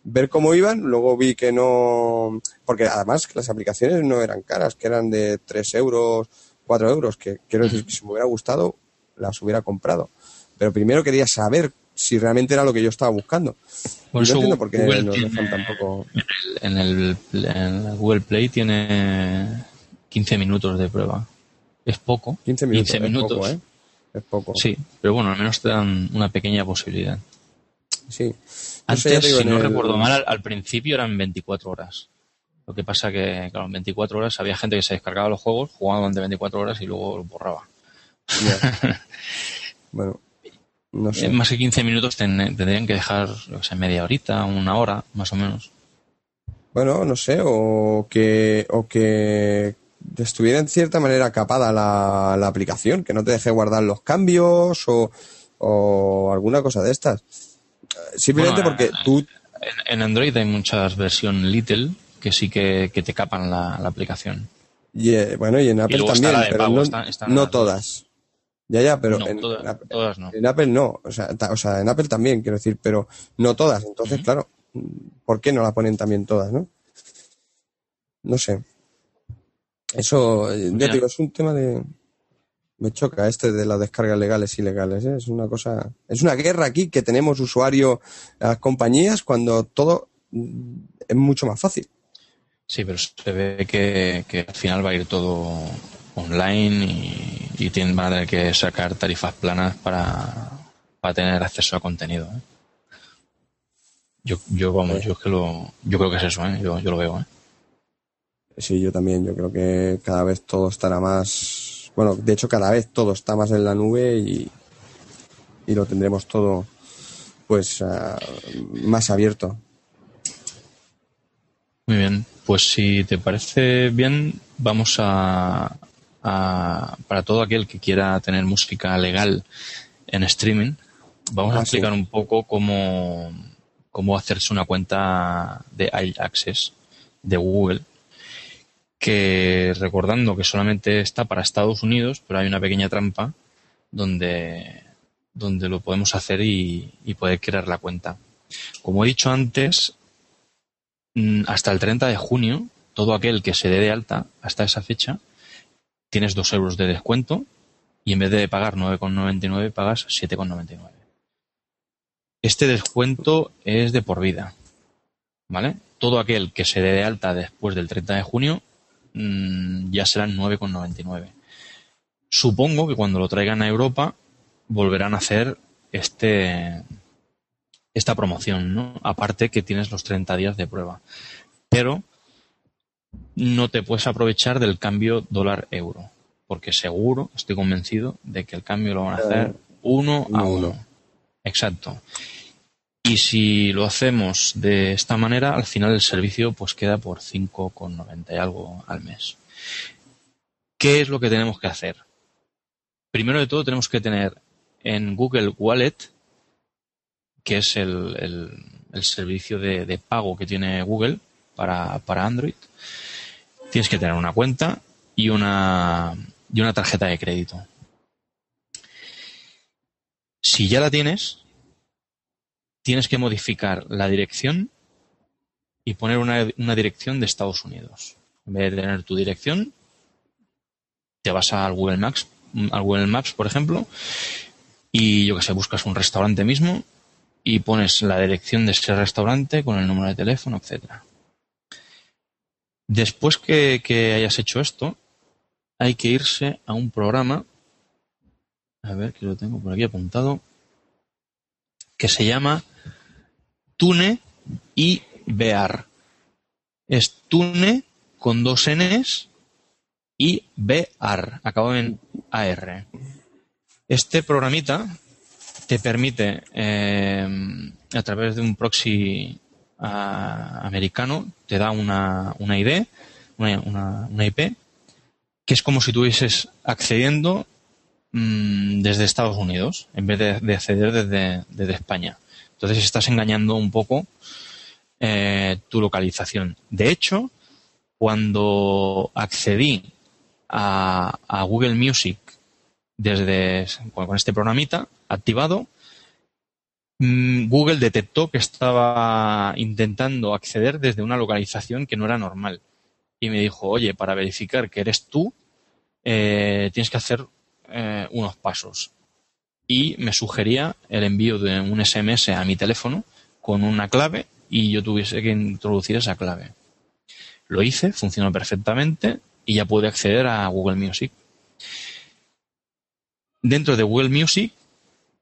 ver cómo iban, luego vi que no, porque además las aplicaciones no eran caras, que eran de 3 euros, 4 euros, que quiero decir que si me hubiera gustado, las hubiera comprado. Pero primero quería saber si realmente era lo que yo estaba buscando. No entiendo por qué tampoco. En el, Google Play tiene 15 minutos de prueba. Es poco. 15 minutos. ¿eh? Es poco, Sí, pero bueno, al menos te dan una pequeña posibilidad. Sí. Antes, si no recuerdo mal, al, principio eran 24 horas. Lo que pasa que, claro, en 24 horas había gente que se descargaba los juegos, jugaba durante 24 horas y luego los borraba. bueno, no sé. Más que 15 minutos tendrían que dejar, o sea, media horita, una hora, más o menos. Bueno, no sé, o que, o que estuviera en cierta manera capada la, la aplicación, que no te deje guardar los cambios o, o alguna cosa de estas. Simplemente porque tú... En, Android hay muchas versiones Little que sí que, te capan la, aplicación. Y, eh, bueno, y en Apple también, pero no, todas. Ya, ya, pero en, todas no. en, Apple no. O sea, o sea, en Apple también, quiero decir, pero no todas. Entonces, claro, ¿por qué no la ponen también todas, no? No sé. Eso, ya digo, es un tema de, me choca este de las descargas legales y ilegales. ¿eh? Es una cosa, es una guerra aquí que tenemos usuario a las compañías cuando todo mm, es mucho más fácil. Sí, pero se ve que, al final va a ir todo online y, y tienen, van a tener que sacar tarifas planas para, para tener acceso a contenido. ¿eh? Yo, yo, vamos, yo, es que lo, yo creo que es eso, ¿eh? yo, yo lo veo. ¿eh? Sí, yo también. Yo creo que cada vez todo estará más bueno, de hecho cada vez todo está más en la nube y, y lo tendremos todo pues ah, más abierto. Muy bien, pues si te parece bien, vamos a, a para todo aquel que quiera tener música legal en streaming, vamos a ah, explicar un poco cómo, cómo hacerse una cuenta de iAccess de Google que recordando que solamente está para Estados Unidos, pero hay una pequeña trampa donde, donde lo podemos hacer y, y poder crear la cuenta. Como he dicho antes, mm, hasta el 30 de junio, todo aquel que se dé de alta hasta esa fecha, tienes 2 euros de descuento y en vez de pagar 9,99 pagas 7,99. Este descuento es de por vida. ¿Vale? Todo aquel que se dé de alta después del 30 de junio Mm, ya serán 9,99. Supongo que cuando lo traigan a Europa volverán a hacer este esta promoción, ¿no? Aparte que tienes los 30 días de prueba. Pero no te puedes aprovechar del cambio dólar-euro, porque seguro, estoy convencido, de que el cambio lo van a hacer uno a uno. Exacto. Y si lo hacemos de esta manera, al final el servicio pues queda por 5,90 y algo al mes. ¿Qué es lo que tenemos que hacer? Primero de todo tenemos que tener en Google Wallet, que es el, servicio de, pago que tiene Google para, para Android, tienes que tener una cuenta y una, y una tarjeta de crédito. Si ya la tienes, tienes que modificar la dirección y poner una, dirección de Estados Unidos. En vez de tener tu dirección, te vas al Google Maps, al Google Maps, por ejemplo, y yo que sé, buscas un restaurante mismo y pones la dirección de ese restaurante con el número de teléfono, etcétera. Después que, hayas hecho esto, hay que irse a un programa. A ver, que lo tengo por aquí apuntado. Que se llama Tune y Bear. Es Tune con dos Ns y Bear, acabado en AR. Este programita te permite, eh, a través de un proxy americano, te da una, una ID, una, una, IP, que es como si estuvieses accediendo mm, desde Estados Unidos, en vez de, de acceder desde, desde España. Entonces estás engañando un poco eh, tu localización. De hecho, cuando accedí a, Google Music desde con este programita activado, Google detectó que estaba intentando acceder desde una localización que no era normal. Y me dijo, oye, para verificar que eres tú, eh, tienes que hacer eh, unos pasos. y me sugería el envío de un SMS a mi teléfono con una clave y yo tuviese que introducir esa clave. Lo hice, funcionó perfectamente y ya pude acceder a Google Music. Dentro de Google Music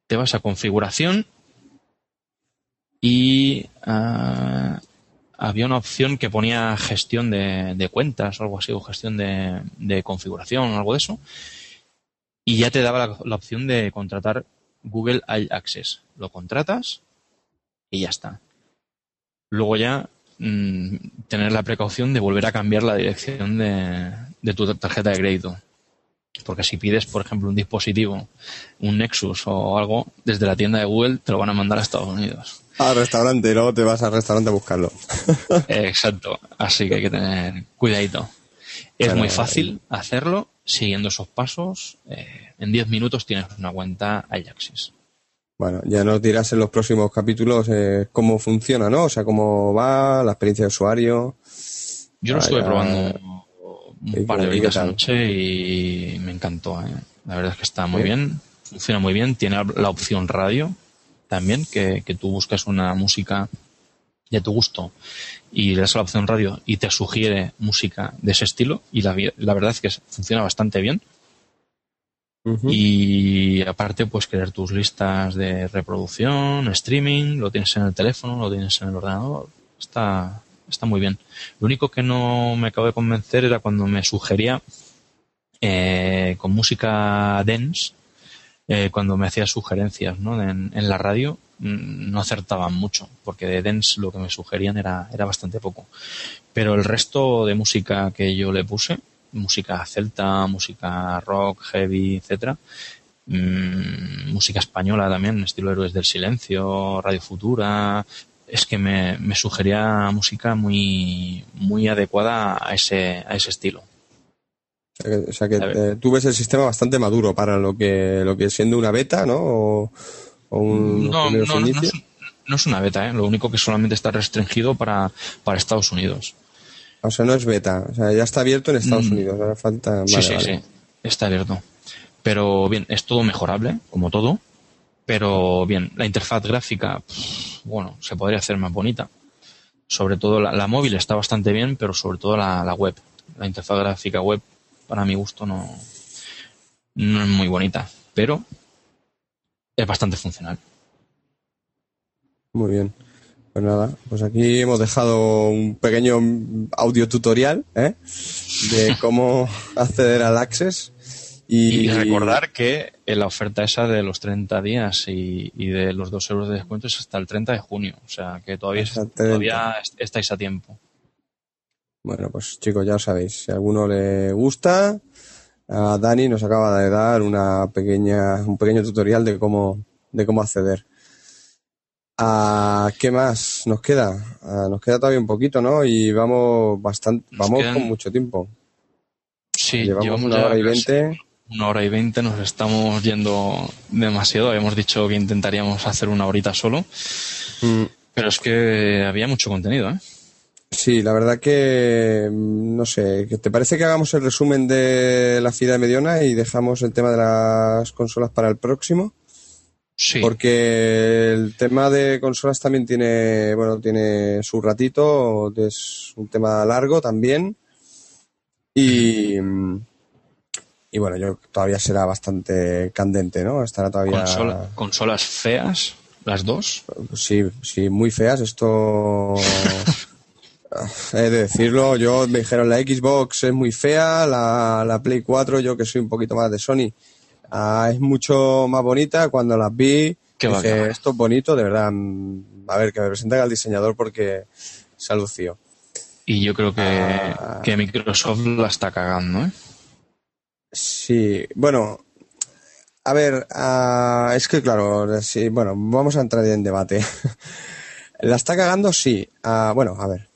te vas a configuración y ah, había una opción que ponía gestión de, cuentas o algo así, o gestión de, configuración o algo de eso. Y ya te daba la, opción de contratar Google Access. Lo contratas y ya está. Luego ya mm, tener la precaución de volver a cambiar la dirección de tu tarjeta de crédito. Porque si pides, por ejemplo, un dispositivo, un Nexus o algo, desde la tienda de Google te lo van a mandar a Estados Unidos. Al restaurante y luego te vas al restaurante a buscarlo. Exacto. Así que hay que tener cuidadito. Es muy fácil hacerlo siguiendo esos pasos. Eh, en 10 minutos tienes una cuenta Ajaxis. Bueno, ya nos dirás en los próximos capítulos eh, cómo funciona, ¿no? O sea, cómo va la experiencia de usuario. Yo lo estuve probando un par de horitas anoche y me encantó. ¿eh? La verdad es que está muy bien, funciona muy bien, tiene la opción radio también, que, tú buscas una música de tu gusto y le das la opción radio y te sugiere música de ese estilo y la, verdad es que funciona bastante bien. Y aparte, pues crear tus listas de reproducción, streaming, lo tienes en el teléfono, lo tienes en el ordenador. Está, está muy bien. Lo único que no me acabo de convencer era cuando me sugería eh, con música dance, eh, cuando me hacía sugerencias ¿no? en, la radio, mm, no acertaban mucho, porque de dance lo que me sugerían era, era bastante poco. Pero el resto de música que yo le puse, música celta, música rock, heavy, etcétera, mm, música española también, estilo Héroes del Silencio, Radio Futura, es que me, sugería música muy, muy adecuada a ese, a ese estilo. O sea que, eh, tú ves el sistema bastante maduro para lo que, lo que siendo una beta, ¿no? O, un no, no, no, es, una beta, ¿eh? lo único que solamente está restringido para, para Estados Unidos. O sea, no es beta, o sea, ya está abierto en Estados mm. Unidos, ahora falta... sí, sí, sí, está abierto. Pero bien, es todo mejorable, como todo, pero bien, la interfaz gráfica, bueno, se podría hacer más bonita. Sobre todo la, móvil está bastante bien, pero sobre todo la, web. La interfaz gráfica web, para mi gusto, no, no es muy bonita, pero es bastante funcional. Muy bien. Pues nada, pues aquí hemos dejado un pequeño audio tutorial ¿eh? de cómo acceder al Access y, recordar que en la oferta esa de los 30 días y, de los 2 euros de descuento es hasta el 30 de junio. O sea que todavía, todavía estáis a tiempo. Bueno, pues chicos, ya os sabéis. Si a alguno le gusta, a Dani nos acaba de dar una pequeña, un pequeño tutorial de cómo, de cómo acceder. ¿A ¿Qué más nos queda? nos queda todavía un poquito, ¿no? Y vamos bastante, vamos con mucho tiempo. Sí, llevamos, una hora y veinte una hora y veinte, nos estamos yendo demasiado. Habíamos dicho que intentaríamos hacer una horita solo, mm. pero es que había mucho contenido, ¿eh? Sí, la verdad que, mm, no sé, ¿te parece que hagamos el resumen de la FIDA de Mediona y dejamos el tema de las consolas para el próximo? Sí. Porque el tema de consolas también tiene, bueno, tiene su ratito, es un tema largo también. Y, y bueno, yo todavía será bastante candente, ¿no? Estará todavía. consolas feas, las dos. Sí, sí, muy feas. Esto. He de decirlo, yo me dijeron la Xbox es muy fea, la, la Play 4, yo que soy un poquito más de Sony, ah, es mucho más bonita. Cuando las vi, dije, esto es bonito, de verdad. A ver, que me presenten al diseñador porque se ha lucido. Y yo creo que, ah. que Microsoft la está cagando, ¿eh? Sí, bueno, a ver, uh, es que claro, sí, bueno, vamos a entrar en debate. ¿La está cagando? Sí. Uh, bueno, a ver.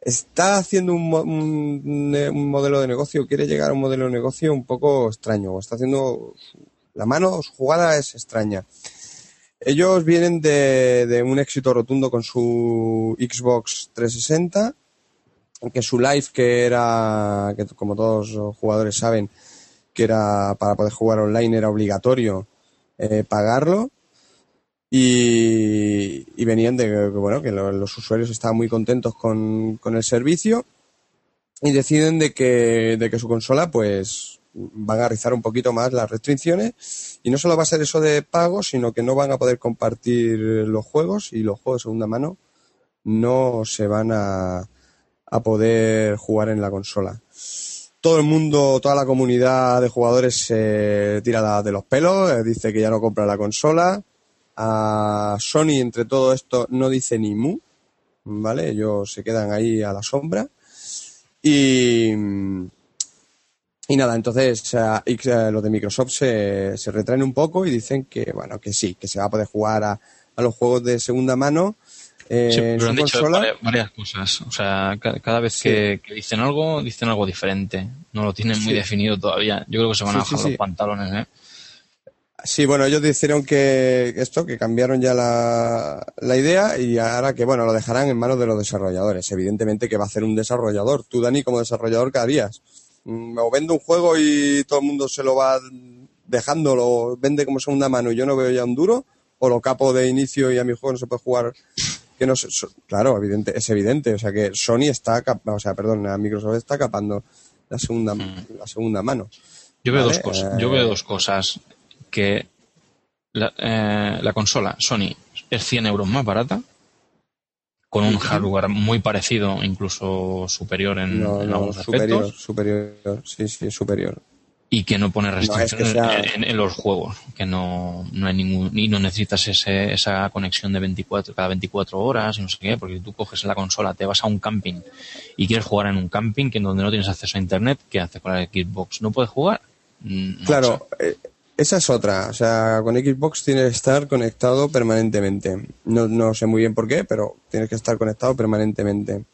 Está haciendo un, un, modelo de negocio, quiere llegar a un modelo de negocio un poco extraño. Está haciendo. La mano, su jugada es extraña. Ellos vienen de, de un éxito rotundo con su Xbox 360, que su live, que era, que como todos los jugadores saben, que era para poder jugar online era obligatorio eh, pagarlo y, venían de que, bueno, que los usuarios estaban muy contentos con, con el servicio y deciden de que, de que su consola pues van a rizar un poquito más las restricciones y no solo va a ser eso de pago, sino que no van a poder compartir los juegos y los juegos de segunda mano no se van a, a poder jugar en la consola. Todo el mundo, toda la comunidad de jugadores se tira de los pelos, eh, dice que ya no compra la consola. A Sony, entre todo esto, no dice ni mu, ¿vale? Ellos se quedan ahí a la sombra. Y, y nada, entonces uh, los de Microsoft se, se, retraen un poco y dicen que, bueno, que sí, que se va a poder jugar a, a los juegos de segunda mano. Eh, sí, pero han dicho varias, cosas. O sea, cada, vez que, dicen algo, dicen algo diferente. No lo tienen muy definido todavía. Yo creo que se van a bajar los pantalones, ¿eh? Sí, bueno, ellos dijeron que esto, que cambiaron ya la, la, idea y ahora que, bueno, lo dejarán en manos de los desarrolladores. Evidentemente que va a hacer un desarrollador. Tú, Dani, como desarrollador, ¿qué harías? mm, vendo un juego y todo el mundo se lo va dejando, lo vende como segunda mano y yo no veo ya un duro, o lo capo de inicio y a mi juego no se puede jugar. Que no claro, evidente, es evidente. O sea que Sony está, o sea, perdón, Microsoft está capando la segunda, mm. la segunda mano. Yo veo dos cosas. Yo veo eh, dos cosas. Que la, eh, la consola Sony es 100 euros más barata con un hardware muy parecido, incluso superior en, algunos superior, Superior, sí, sí, superior. Y que no pone restricciones en, los juegos, que no, no hay ningún, y no necesitas ese, esa conexión de 24, cada 24 horas y no sé qué, porque tú coges la consola, te vas a un camping y quieres jugar en un camping que en donde no tienes acceso a internet, ¿qué haces con la Xbox? ¿No puedes jugar? Mm, claro, esa es otra. O sea, con Xbox tienes que estar conectado permanentemente. No, no sé muy bien por qué, pero tienes que estar conectado permanentemente.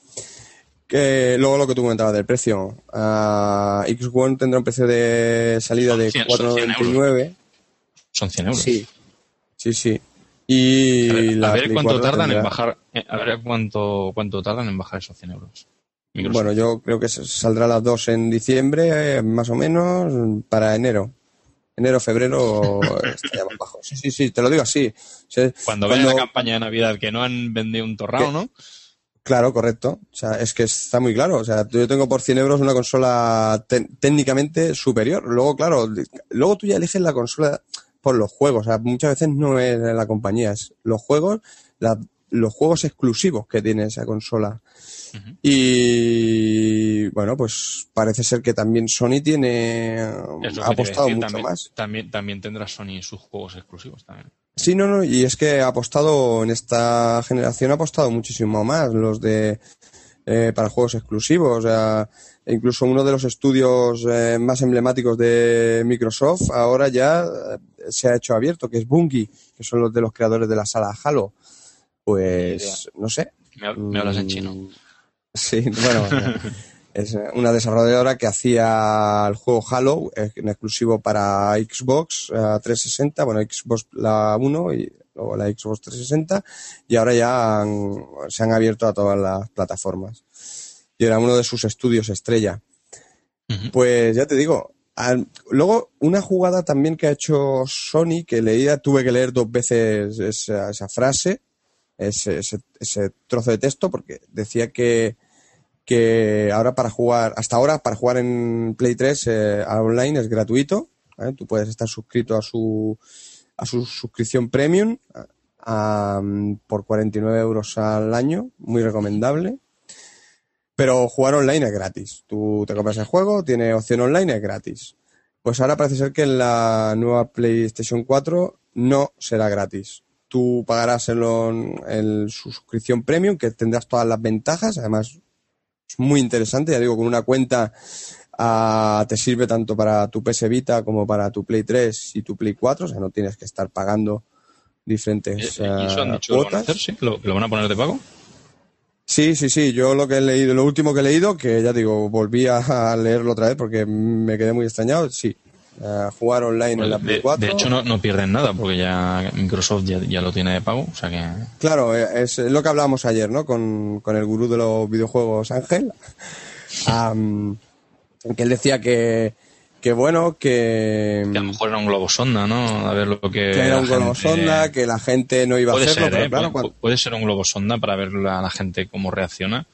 Que, luego lo que tú comentabas del precio. Uh, X One tendrá un precio de salida de 4,99. Son 100 euros. Sí, sí, sí. Y a ver, cuánto tardan en bajar. Eh, a ver cuánto, cuánto tardan en bajar esos 100 euros. Bueno, yo creo que saldrá las dos en diciembre, eh, más o menos, para enero enero, febrero estaríamos bajo. Sí, sí, sí, te lo digo así. cuando, cuando... la campaña de Navidad que no han vendido un torrado, ¿no? Claro, correcto. O sea, es que está muy claro. O sea, yo tengo por 100 euros una consola técnicamente superior. Luego, claro, luego tú ya eliges la consola por los juegos. O sea, muchas veces no es la compañía, es los juegos, los juegos exclusivos que tiene esa consola. Y bueno, pues parece ser que también Sony tiene ha apostado mucho más. También, también tendrá Sony sus juegos exclusivos también. Sí, no, no, y es que ha apostado en esta generación ha apostado muchísimo más los de eh, para juegos exclusivos. O sea, incluso uno de los estudios eh, más emblemáticos de Microsoft ahora ya eh, se ha hecho abierto, que es Bungie, que son los de los creadores de la sala Halo. Pues no sé. Me, hablas en chino. Mm, Sí, bueno, es una desarrolladora que hacía el juego Halo en exclusivo para Xbox 360, bueno, Xbox la 1 y luego la Xbox 360 y ahora ya se han abierto a todas las plataformas. Y era uno de sus estudios estrella. Pues ya te digo, luego una jugada también que ha hecho Sony, que leía, tuve que leer dos veces esa, esa frase, ese, ese, trozo de texto, porque decía que que ahora para jugar, hasta ahora para jugar en Play 3 eh, online es gratuito. Tú puedes estar suscrito a su, a su suscripción premium por 49 euros al año, muy recomendable. Pero jugar online es gratis. Tú te compras el juego, tiene opción online, es gratis. Pues ahora parece ser que en la nueva PlayStation 4 no será gratis. Tú pagarás su suscripción premium, que tendrás todas las ventajas, además muy interesante, ya digo, con una cuenta ah, te sirve tanto para tu PS Vita como para tu Play 3 y tu Play 4, o sea, no tienes que estar pagando diferentes ¿Y eso han dicho cuotas. Lo, van ¿Lo, van a poner de pago? Sí, sí, sí. Yo lo que he leído, lo último que he leído, que ya digo, volví a leerlo otra vez porque me quedé muy extrañado. Sí, jugar online en la Play 4. De hecho, no, no, pierden nada porque ya Microsoft ya, lo tiene de pago. O sea que... Claro, eh, es lo que hablábamos ayer, ¿no? Con, con el gurú de los videojuegos, Ángel. que él decía que, que bueno, que... Que a lo mejor era un globo sonda, ¿no? A ver lo que... Que era un globo sonda, que la gente no iba a hacerlo, ser, pero ¿eh? puede, ser un globo sonda para ver a la gente cómo reacciona.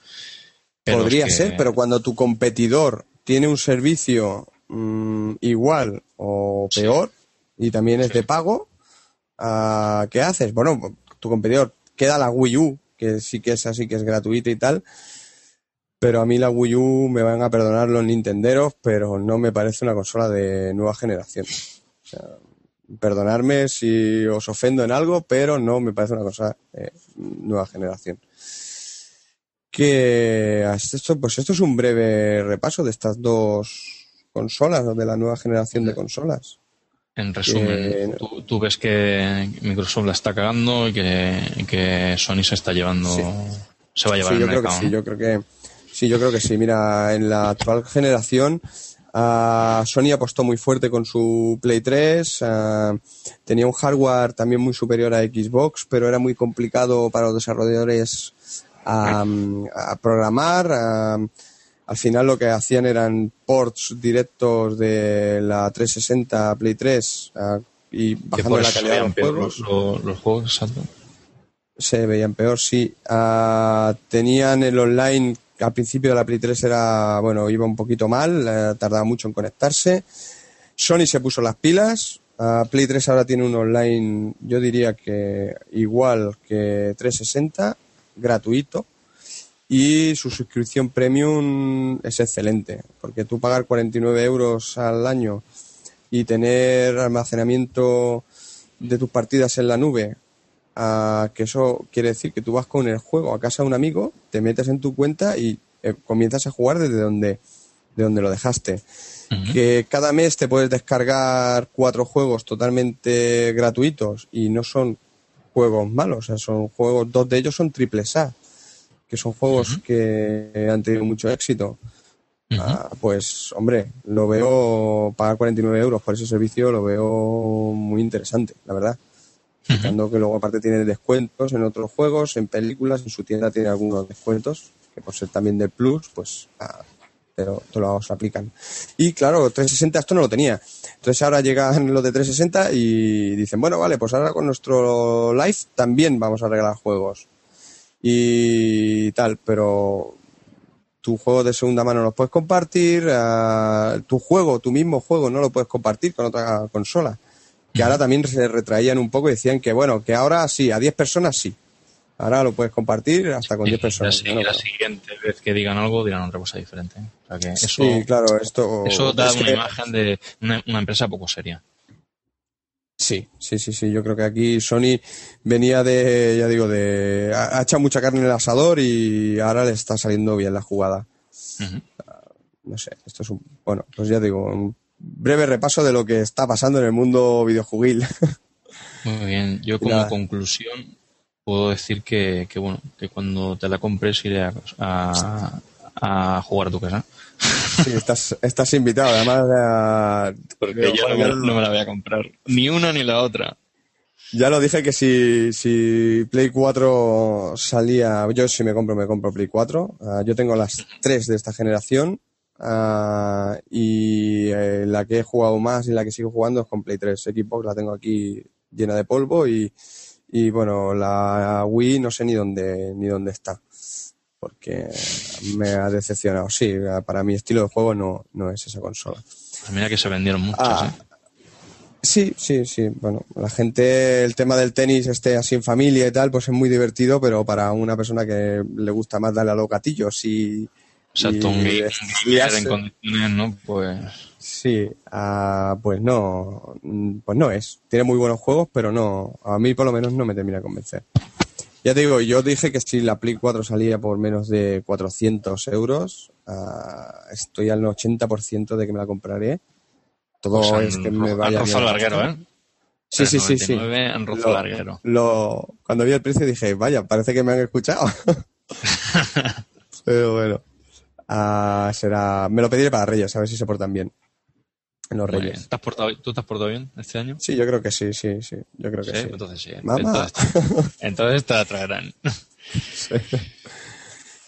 Podría ser, pero cuando tu competidor tiene un servicio mm, igual o peor y también es de pago, uh, ¿qué haces? Bueno, tu competidor queda la Wii U, que sí que es así, que es gratuita y tal, pero a mí la Wii U me van a perdonar los Nintenderos, pero no me parece una consola de nueva generación. O sea, perdonarme si os ofendo en algo, pero no me parece una cosa de nueva generación. Que esto, pues esto es un breve repaso de estas dos consolas, de la nueva generación de consolas. En resumen, tú, ves que Microsoft la está cagando y que, Sony se está llevando, se va a llevar sí, yo creo que sí, yo creo que Sí, yo creo que sí. Mira, en la actual generación uh, Sony apostó muy fuerte con su Play 3. Ah, tenía un hardware también muy superior a Xbox, pero era muy complicado para los desarrolladores a programar. Al final lo que hacían eran ports directos de la 360 a Play 3 ah, y bajando la calidad de los juegos. Los, juegos, exacto. Se veían peor, sí. tenían el online al principio de la Play 3 era, bueno, iba un poquito mal, eh, tardaba mucho en conectarse. Sony se puso las pilas. Play 3 ahora tiene un online, yo diría que igual que 360, gratuito. Y su suscripción premium es excelente, porque tú pagar 49 euros al año y tener almacenamiento de tus partidas en la nube que eso quiere decir que tú vas con el juego a casa de un amigo, te metes en tu cuenta y eh, comienzas a jugar desde donde, de donde lo dejaste. Que cada mes te puedes descargar cuatro juegos totalmente gratuitos y no son juegos malos, o sea, son juegos, dos de ellos son triple A, que son juegos que han tenido mucho éxito. Ah, pues, hombre, lo veo, pagar 49 euros por ese servicio, lo veo muy interesante, la verdad que luego aparte tiene descuentos en otros juegos, en películas, en su tienda tiene algunos descuentos, que por ser también de Plus, pues ah, te, lo, los aplican. Y claro, 360 esto no lo tenía. Entonces ahora llegan los de 360 y dicen, bueno, vale, pues ahora con nuestro live también vamos a regalar juegos. Y tal, pero tu juego de segunda mano lo puedes compartir, ah, tu juego, tu mismo juego no lo puedes compartir con otra consola que ahora también se retraían un poco y decían que, bueno, que ahora sí, a 10 personas sí. Ahora lo puedes compartir hasta con 10 personas. Y la, siguiente vez que digan algo dirán otra cosa diferente. eso, sí, claro, esto... Eso da una imagen de una, empresa poco seria. Sí, sí, sí, sí. Yo creo que aquí Sony venía de, ya digo, de. Ha, echado mucha carne en el asador y ahora le está saliendo bien la jugada. No sé, esto es un. Bueno, pues ya digo, un breve repaso de lo que está pasando en el mundo videojuguil. Muy bien, yo como conclusión puedo decir que, bueno, que cuando te la compres iré a, a, jugar a tu casa. Sí, estás, estás invitado, además. Porque yo no me, la voy a comprar. Ni una ni la otra. Ya lo dije que si, si Play 4 salía, yo si me compro, me compro Play 4. Ah, yo tengo las tres de esta generación Uh, y eh, la que he jugado más y la que sigo jugando es con Play 3. Xbox la tengo aquí llena de polvo y, y bueno, la Wii no sé ni dónde, ni dónde está. Porque me ha decepcionado. Sí, para mi estilo de juego no, no es esa consola. Pues mira que se vendieron muchas, ah, ¿eh? Sí, sí, sí. Bueno, la gente, el tema del tenis esté así en familia y tal, pues es muy divertido, pero para una persona que le gusta más darle a los gatillos y, Exacto, un game, en condiciones, ¿no? Pues. Sí, uh, pues no, pues no es. Tiene muy buenos juegos, pero no, a mí por lo menos no me termina de convencer. Ya te digo, yo dije que si la Play 4 salía por menos de 400 euros, uh, estoy al 80% de que me la compraré. Todo pues es que me vaya. En larguero, ¿eh? Sí, sí, sí, sí. En rojo larguero. Lo, cuando vi el precio dije, vaya, parece que me han escuchado. pero bueno. Ah, será, me lo pediré para Reyes, a ver si se portan bien. En los Reyes. ¿Tú te has portado bien este año? Sí, yo creo que sí, sí, sí. Yo creo que sí. Entonces sí. Entonces, te atraerán.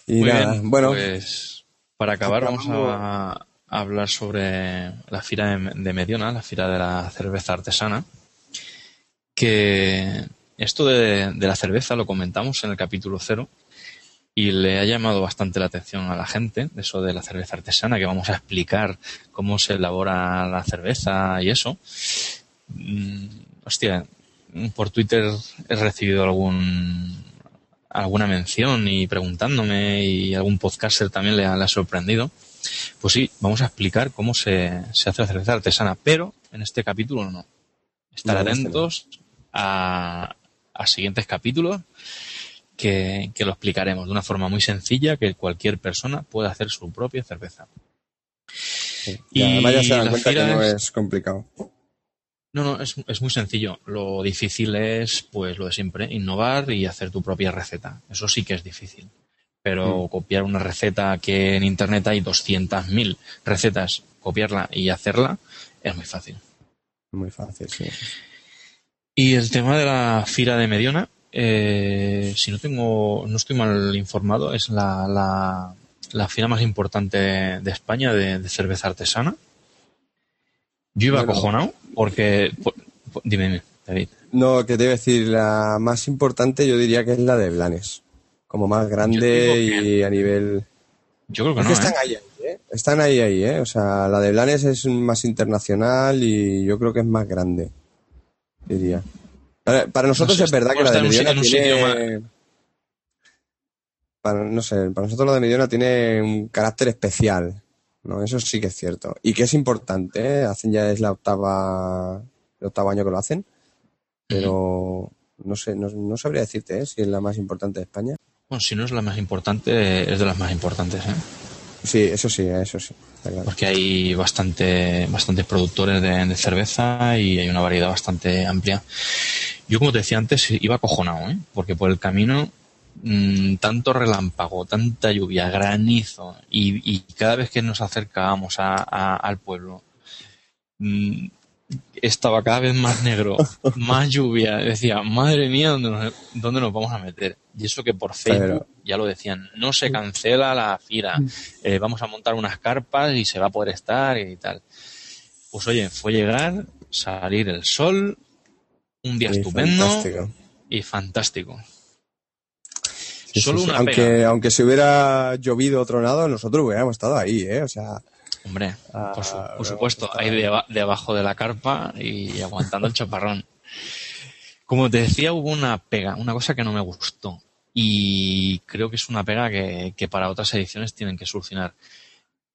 Y nada, bueno. Pues para acabar vamos a, hablar sobre la fira de Mediona, la fira de la cerveza artesana, que esto de, la cerveza lo comentamos en el capítulo cero y le ha llamado bastante la atención a la gente, eso de la cerveza artesana, que vamos a explicar cómo se elabora la cerveza y eso. Mm, hostia, por Twitter he recibido algún alguna mención y preguntándome y algún podcaster también le ha, sorprendido. Pues sí, vamos a explicar cómo se, se, hace la cerveza artesana, pero en este capítulo no. Estar atentos a, a siguientes capítulos que, lo explicaremos de una forma muy sencilla que cualquier persona pueda hacer su propia cerveza. Y, además ya se dan cuenta que no es complicado. No, no, es, es, muy sencillo. Lo difícil es, pues, lo de siempre, innovar y hacer tu propia receta. Eso sí que es difícil. Pero mm. copiar una receta que en Internet hay 200.000 recetas, copiarla y hacerla, es muy fácil. Muy fácil, sí. Y el tema de la Fira de Mediona, eh, si no tengo, no estoy mal informado, es la, la, la fira más importante de España de, cerveza artesana. Yo iba acojonado porque, dime, dime, David. No, que te iba a decir, la más importante yo diría que es la de Blanes, como más grande y a nivel... Yo creo que no. están ¿eh? ahí, ¿eh? Están ahí, ahí, ¿eh? O sea, la de Blanes es más internacional y yo creo que es más grande diría. Para, nosotros es verdad que la de Mediona tiene... Para, no sé, para nosotros la de Mediona tiene un carácter especial, ¿no? Eso sí que es cierto. Y que es importante, ¿eh? Hacen ya es la octava, el octavo año que lo hacen, pero no sé, no, sabría decirte ¿eh? si es la más importante de España. Bueno, si no es la más importante, es de las más importantes, ¿eh? Sí, eso sí, eso sí. Porque hay bastante, bastantes productores de, cerveza y hay una variedad bastante amplia. Yo, como te decía antes, iba acojonado, ¿eh? porque por el camino mm, tanto relámpago, tanta lluvia, granizo y, cada vez que nos acercábamos al pueblo, mm, estaba cada vez más negro, más lluvia. Decía, madre mía, ¿dónde nos, ¿dónde nos vamos a meter? Y eso que por Facebook ya lo decían, no se cancela la fila, eh, vamos a montar unas carpas y se va a poder estar y tal. Pues oye, fue llegar, salir el sol, un día estupendo y fantástico. Solo una aunque, aunque se hubiera llovido otro lado, nosotros hubiéramos estado ahí, ¿eh? O sea, Hombre, por, ah, supuesto, ahí debajo de la carpa y aguantando el chaparrón. Como te decía, hubo una pega, una cosa que no me gustó. Y creo que es una pega que, para otras ediciones tienen que solucionar.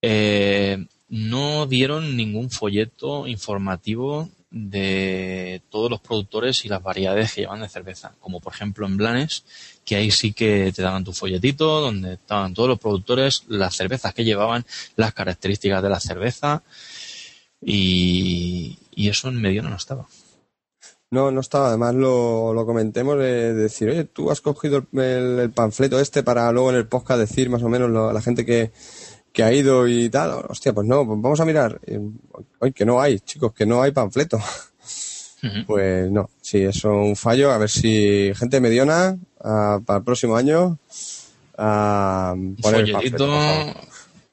Eh, no dieron ningún folleto informativo de todos los productores y las variedades que llevan de cerveza, como por ejemplo en Blanes, que ahí sí que te daban tu folletito, donde estaban todos los productores, las cervezas que llevaban, las características de la cerveza, y, eso en medio no estaba. No, no estaba. Además lo, lo comentemos de, decir, oye, tú has cogido el, panfleto este para luego en el podcast decir más o menos a la gente que, que ha ido y tal. Hostia, pues no, pues vamos a mirar. Hoy que no hay, chicos, que no hay panfleto. Pues no, sí, eso es un fallo. A ver si gente mediona para el próximo año poner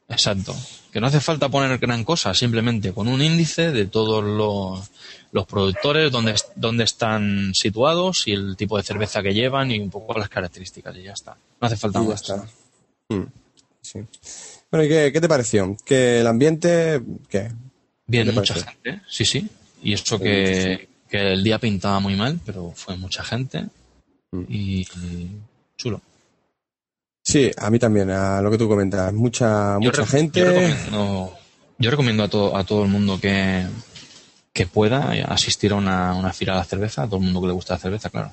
Exacto. Que no hace falta poner gran cosa, simplemente con un índice de todos los, los productores, dónde, dónde están situados y el tipo de cerveza que llevan y un poco las características y ya está. No hace falta más. Mm, sí. Bueno, ¿y qué, te pareció? ¿Que el ambiente, qué? Bien, mucha gente, sí, sí. Y eso que, el día pintaba muy mal, pero fue mucha gente mm. y, chulo. Sí, a mí también, a lo que tú comentas, mucha, mucha gente. Yo recomiendo, a, todo, a todo el mundo que, que pueda asistir a una, una fila de la cerveza, a todo el mundo que le gusta la cerveza, claro.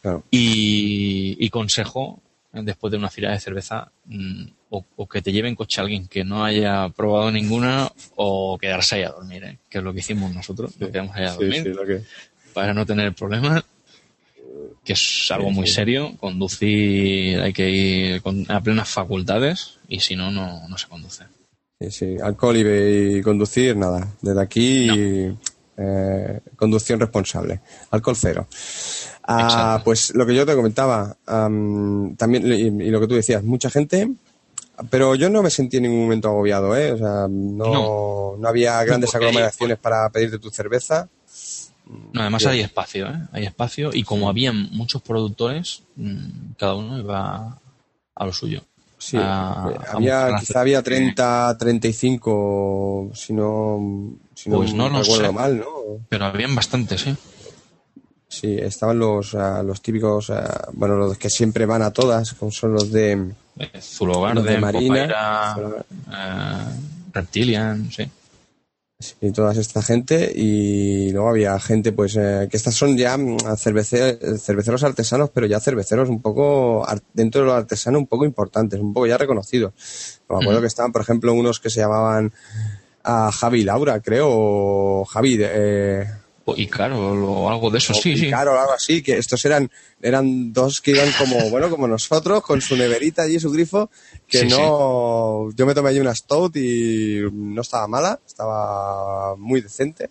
claro. Y, y consejo, después de una fila de cerveza, mm, o, que te lleve en coche alguien que no haya probado ninguna o quedarse ahí a dormir, ¿eh? que es lo que hicimos nosotros, que quedamos ahí a dormir para no tener problemas, que es algo muy serio, conducir hay que ir a plenas facultades y si no, no, se conduce. Sí, sí, alcohol y, conducir, nada, desde aquí eh, conducción responsable, alcohol cero. Ah, pues lo que yo te comentaba, también, y, lo que tú decías, mucha gente, pero yo no me sentí en ningún momento agobiado, ¿eh? O sea, no, no. había grandes aglomeraciones para pedirte tu cerveza. No, además hay espacio, ¿eh? Hay espacio y como había muchos productores, mm, cada uno iba a lo suyo. Sí, había, quizá había 30, 35, si no, si pues no, no recuerdo mal, ¿no? Pero habían bastantes, sí. Sí, estaban los, los típicos, bueno, los que siempre van a todas, como son los de... Eh, Zulogarden, de Marina, eh, Reptilian, sí. Sí, toda esta gente y luego había gente pues eh, que estas son ya mm, cerveceros artesanos pero ya cerveceros un poco dentro de los artesanos un poco importantes un poco ya reconocidos. Me acuerdo que estaban por ejemplo unos que se llamaban a Javi Laura creo o Javi eh, y claro, o algo de eso, sí, sí. Claro, algo así, que estos eran, eran dos que iban como, bueno, como nosotros, con su neverita allí, su grifo, que no, yo me tomé allí una stout y no estaba mala, estaba muy decente.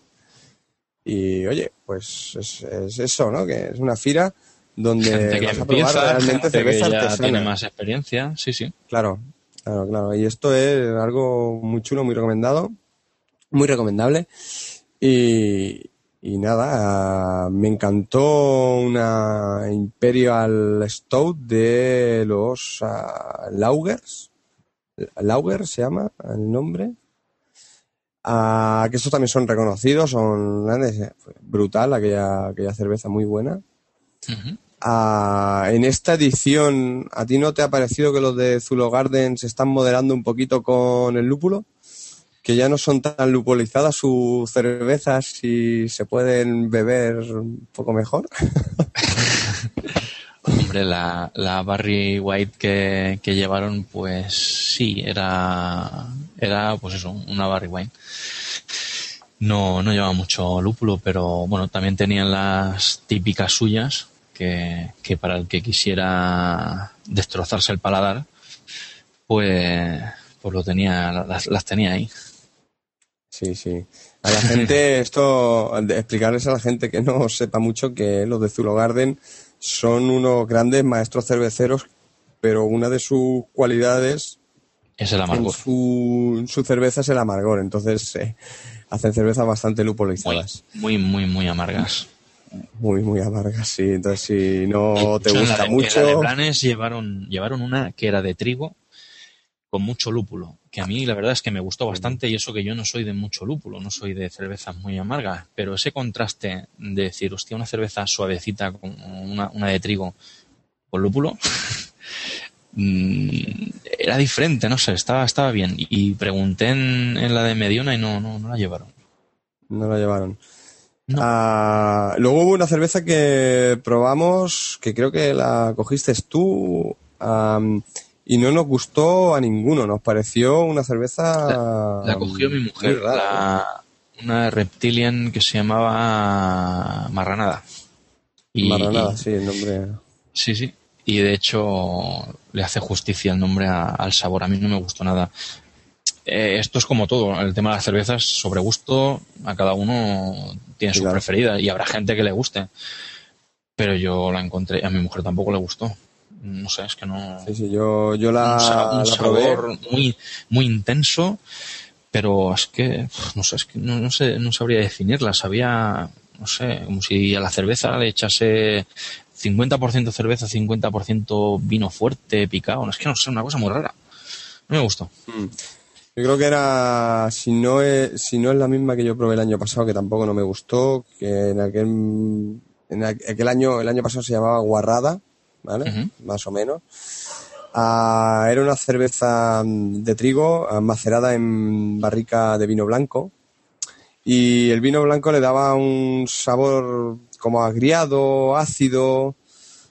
Y oye, pues es, eso, ¿no? Que es una fira donde que vas a probar realmente cerveza que tiene más experiencia, sí, sí. Claro, claro, claro. Y esto es algo muy chulo, muy recomendado, muy recomendable. Y, y nada, me encantó una Imperial Stout de los uh, Laugers. Lauger se llama el nombre. Uh, que estos también son reconocidos, son grandes. Eh, brutal, aquella, aquella cerveza muy buena. en esta edición, ¿a ti no te ha parecido que los de Zulo Garden se están moderando un poquito con el lúpulo? Que ya no son tan lupolizadas sus cervezas y se pueden beber un poco mejor. Hombre, la, la Barry White que, que, llevaron, pues sí, era, era pues eso, una Barry White. No, no llevaba mucho lúpulo, pero bueno, también tenían las típicas suyas, que, que para el que quisiera destrozarse el paladar, pues, pues lo tenía, las, las tenía ahí. Sí, sí. A la gente, esto, explicarles a la gente que no sepa mucho que los de Zulo Garden son unos grandes maestros cerveceros, pero una de sus cualidades es el amargor. Su, su, cerveza es el amargor, entonces eh, hacen cervezas bastante lupolizadas. Muy, muy, muy, amargas. Muy, muy amargas, sí. Entonces, si no te gusta mucho. En de planes llevaron, llevaron una que era de trigo con mucho lúpulo, que a mí la verdad es que me gustó bastante y eso que yo no soy de mucho lúpulo, no soy de cervezas muy amargas, pero ese contraste de decir, hostia, una cerveza suavecita con una, de trigo con lúpulo, mm, era diferente, no sé, estaba, estaba bien. Y pregunté en, la de Mediona y no, no, no la llevaron. No la llevaron. Ah, luego hubo una cerveza que probamos, que creo que la cogiste tú, y no nos gustó a ninguno. Nos pareció una cerveza. La, cogió mi mujer, una reptilian que se llamaba Marranada. Y, Marranada, sí, el nombre. Sí, sí. Y de hecho le hace justicia el nombre al sabor. A mí no me gustó nada. Eh, esto es como todo, el tema de las cervezas, sobre gusto, a cada uno tiene su preferida y habrá gente que le guste. Pero yo la encontré, a mi mujer tampoco le gustó no sé, es que no. Sí, sí, yo, yo la. Un, sabor muy, muy intenso, pero es que, no sé, es que no, sé, no sabría definirla. Sabía, no sé, como si a la cerveza le echase 50% cerveza, 50% vino fuerte, picado. Es que no sé, una cosa muy rara. No me gustó. Mm. Yo creo que era, si no, es, si no es la misma que yo probé el año pasado, que tampoco no me gustó, que en aquel, en aquel año, el año pasado se llamaba Guarrada, ¿vale? Más o menos. Ah, era una cerveza mm, de trigo ah, macerada en barrica de vino blanco y el vino blanco le daba un sabor como agriado, ácido,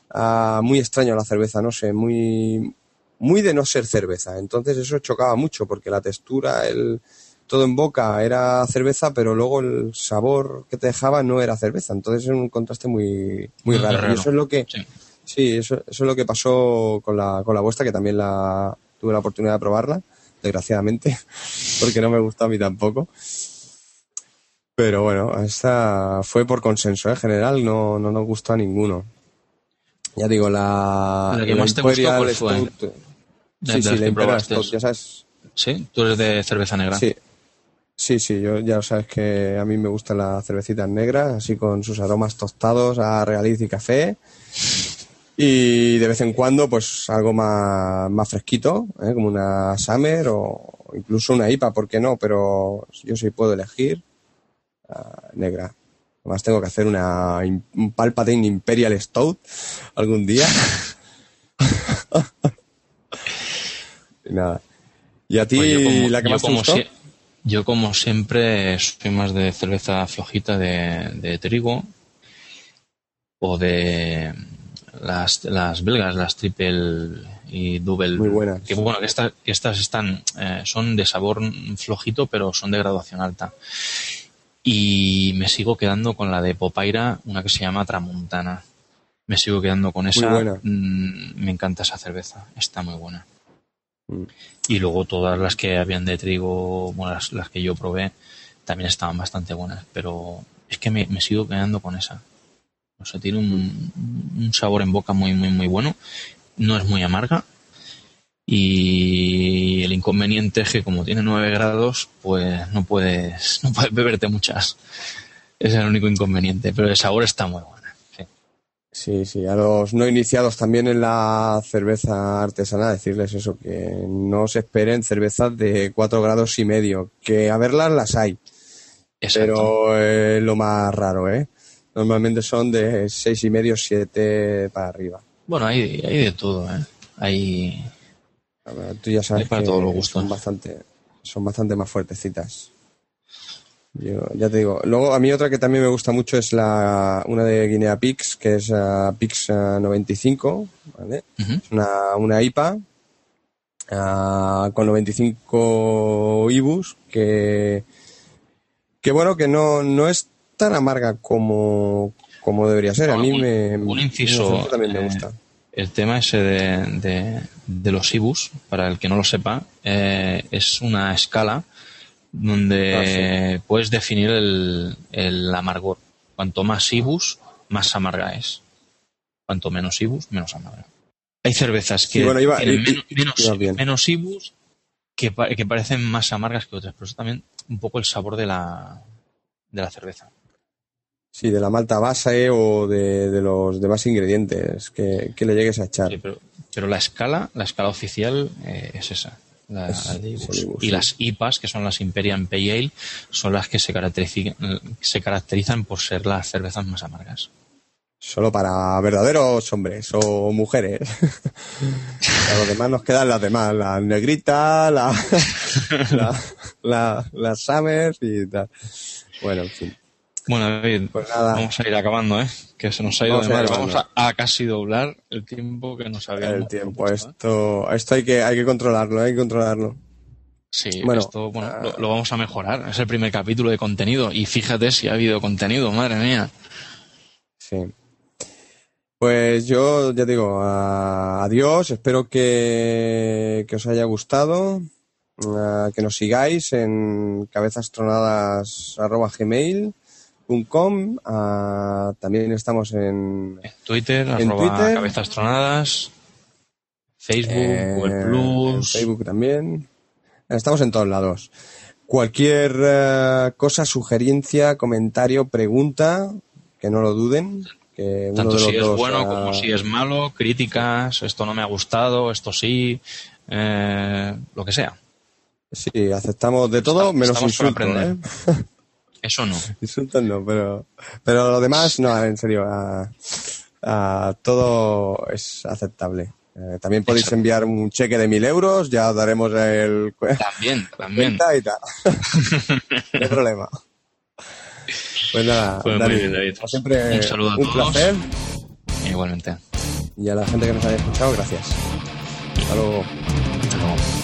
ah, muy extraño a la cerveza, no sé, muy, muy de no ser cerveza. Entonces eso chocaba mucho porque la textura, el, todo en boca era cerveza, pero luego el sabor que te dejaba no era cerveza. Entonces es un contraste muy, muy raro. Y eso es lo que, Sí, eso, eso es lo que pasó con la, con la vuestra, que también la, tuve la oportunidad de probarla, desgraciadamente, porque no me gustó a mí tampoco. Pero bueno, esta fue por consenso en ¿eh? general, no, no nos gustó a ninguno. Ya digo, la. La que más te gustó, ¿cuál fue? sí, sí, la Imperial Stout, ya sabes. Sí, tú eres de cerveza negra. Sí, Sí, sí, yo ya sabes que a mí me gustan las cervecitas negras, así con sus aromas tostados a regaliz y café. Y de vez en cuando, pues algo más, más fresquito, ¿eh? como una Summer o incluso una IPA, ¿por qué no? Pero yo sí puedo elegir uh, negra. Además tengo que hacer una, un Palpatine Imperial Stout algún día. y nada. ¿Y a ti pues la que más te gustó? Yo, como siempre, soy más de cerveza flojita de, trigo o de las, las belgas, las triple y double. Muy buenas. Que bueno, que, estas están, eh, son de sabor flojito, pero son de graduación alta. Y me sigo quedando con la de Popaira, una que se llama Tramontana. Me sigo quedando con esa. Muy buena. Mm, me encanta esa cerveza, está muy buena. Mm. Y luego todas las que habían de trigo, bueno, las, que yo probé, también estaban bastante buenas. Pero es que me, sigo quedando con esa. O sea, tiene un, un, sabor en boca muy, muy, muy bueno. No es muy amarga. Y el inconveniente es que como tiene 9 grados, pues no puedes, no puedes beberte muchas. Ese es el único inconveniente. Pero el sabor está muy bueno. Sí, sí, a los no iniciados también en la cerveza artesanal, decirles eso, que no se esperen cervezas de 4 grados y medio, que a verlas las hay, pero es lo más raro, ¿eh? Normalmente son de seis y medio, 7 para arriba. Bueno, hay, hay de todo, ¿eh? Hay... tú ya sabes para que todos los gustos. Son bastante, son bastante más fuertecitas. Yo, ya te digo. Luego, a mí otra que también me gusta mucho es la una de Guinea Pix, que es uh, Pix 95, ¿vale? Es una, una IPA uh, con 95 IBUs, que, que bueno, que no, no es tan amarga como, como debería ser. A mí me, un inciso, también me gusta. Eh, el tema ese de, de, de, los IBUs, para el que no lo sepa, eh, es una escala donde ah, puedes definir el, el, amargor. Cuanto más ibus, más amarga es. Cuanto menos ibus, menos amarga. Hay cervezas que tienen menos, ibus que, que, parecen más amargas que otras, pero eso también un poco el sabor de la, de la cerveza. Sí, de la malta base o de, de los demás ingredientes que, que, le llegues a echar. pero, pero, la escala, la escala oficial eh, es esa y las IPAs, que son las Imperial Pale Ale, son las que se caracterizan, se caracterizan por ser las cervezas más amargas. Solo para verdaderos hombres o mujeres. a los demás nos quedan las demás, las negritas, la, la, las Summers y tal. Bueno, en fin. Bueno, David, pues vamos a ir acabando, ¿eh? Que se nos ha ido de madre. Vamos a, casi doblar el tiempo que nos habíamos El tiempo, esto, esto hay que, hay que controlarlo, hay que controlarlo. Sí, bueno, esto bueno, ah. lo, vamos a mejorar. Es el primer capítulo de contenido y fíjate si ha habido contenido, madre mía. Sí. Pues yo ya digo, adiós, espero que, que os haya gustado, que nos sigáis en cabezastronadas.gmail Com, uh, también estamos en, Twitter, en Twitter. Cabezas Tronadas, Facebook, eh, Google Plus. Facebook también. Estamos en todos lados. Cualquier uh, cosa, sugerencia, comentario, pregunta, que no lo duden. Que Tanto si es bueno uh, como si es malo, críticas, esto no me ha gustado, esto sí, eh, lo que sea. Sí, aceptamos de todo menos insultos. ¿eh? Eso no. Insultos no, pero, pero lo demás, no, en serio, a, todo es aceptable. Eh, también podéis enviar un cheque de mil euros, ya os daremos el... También, también. Y tal. no hay problema. Pues nada, pues David. siempre, un saludo a un placer. Igualmente. Y a la gente que nos haya escuchado, gracias. Hasta luego. Hasta luego.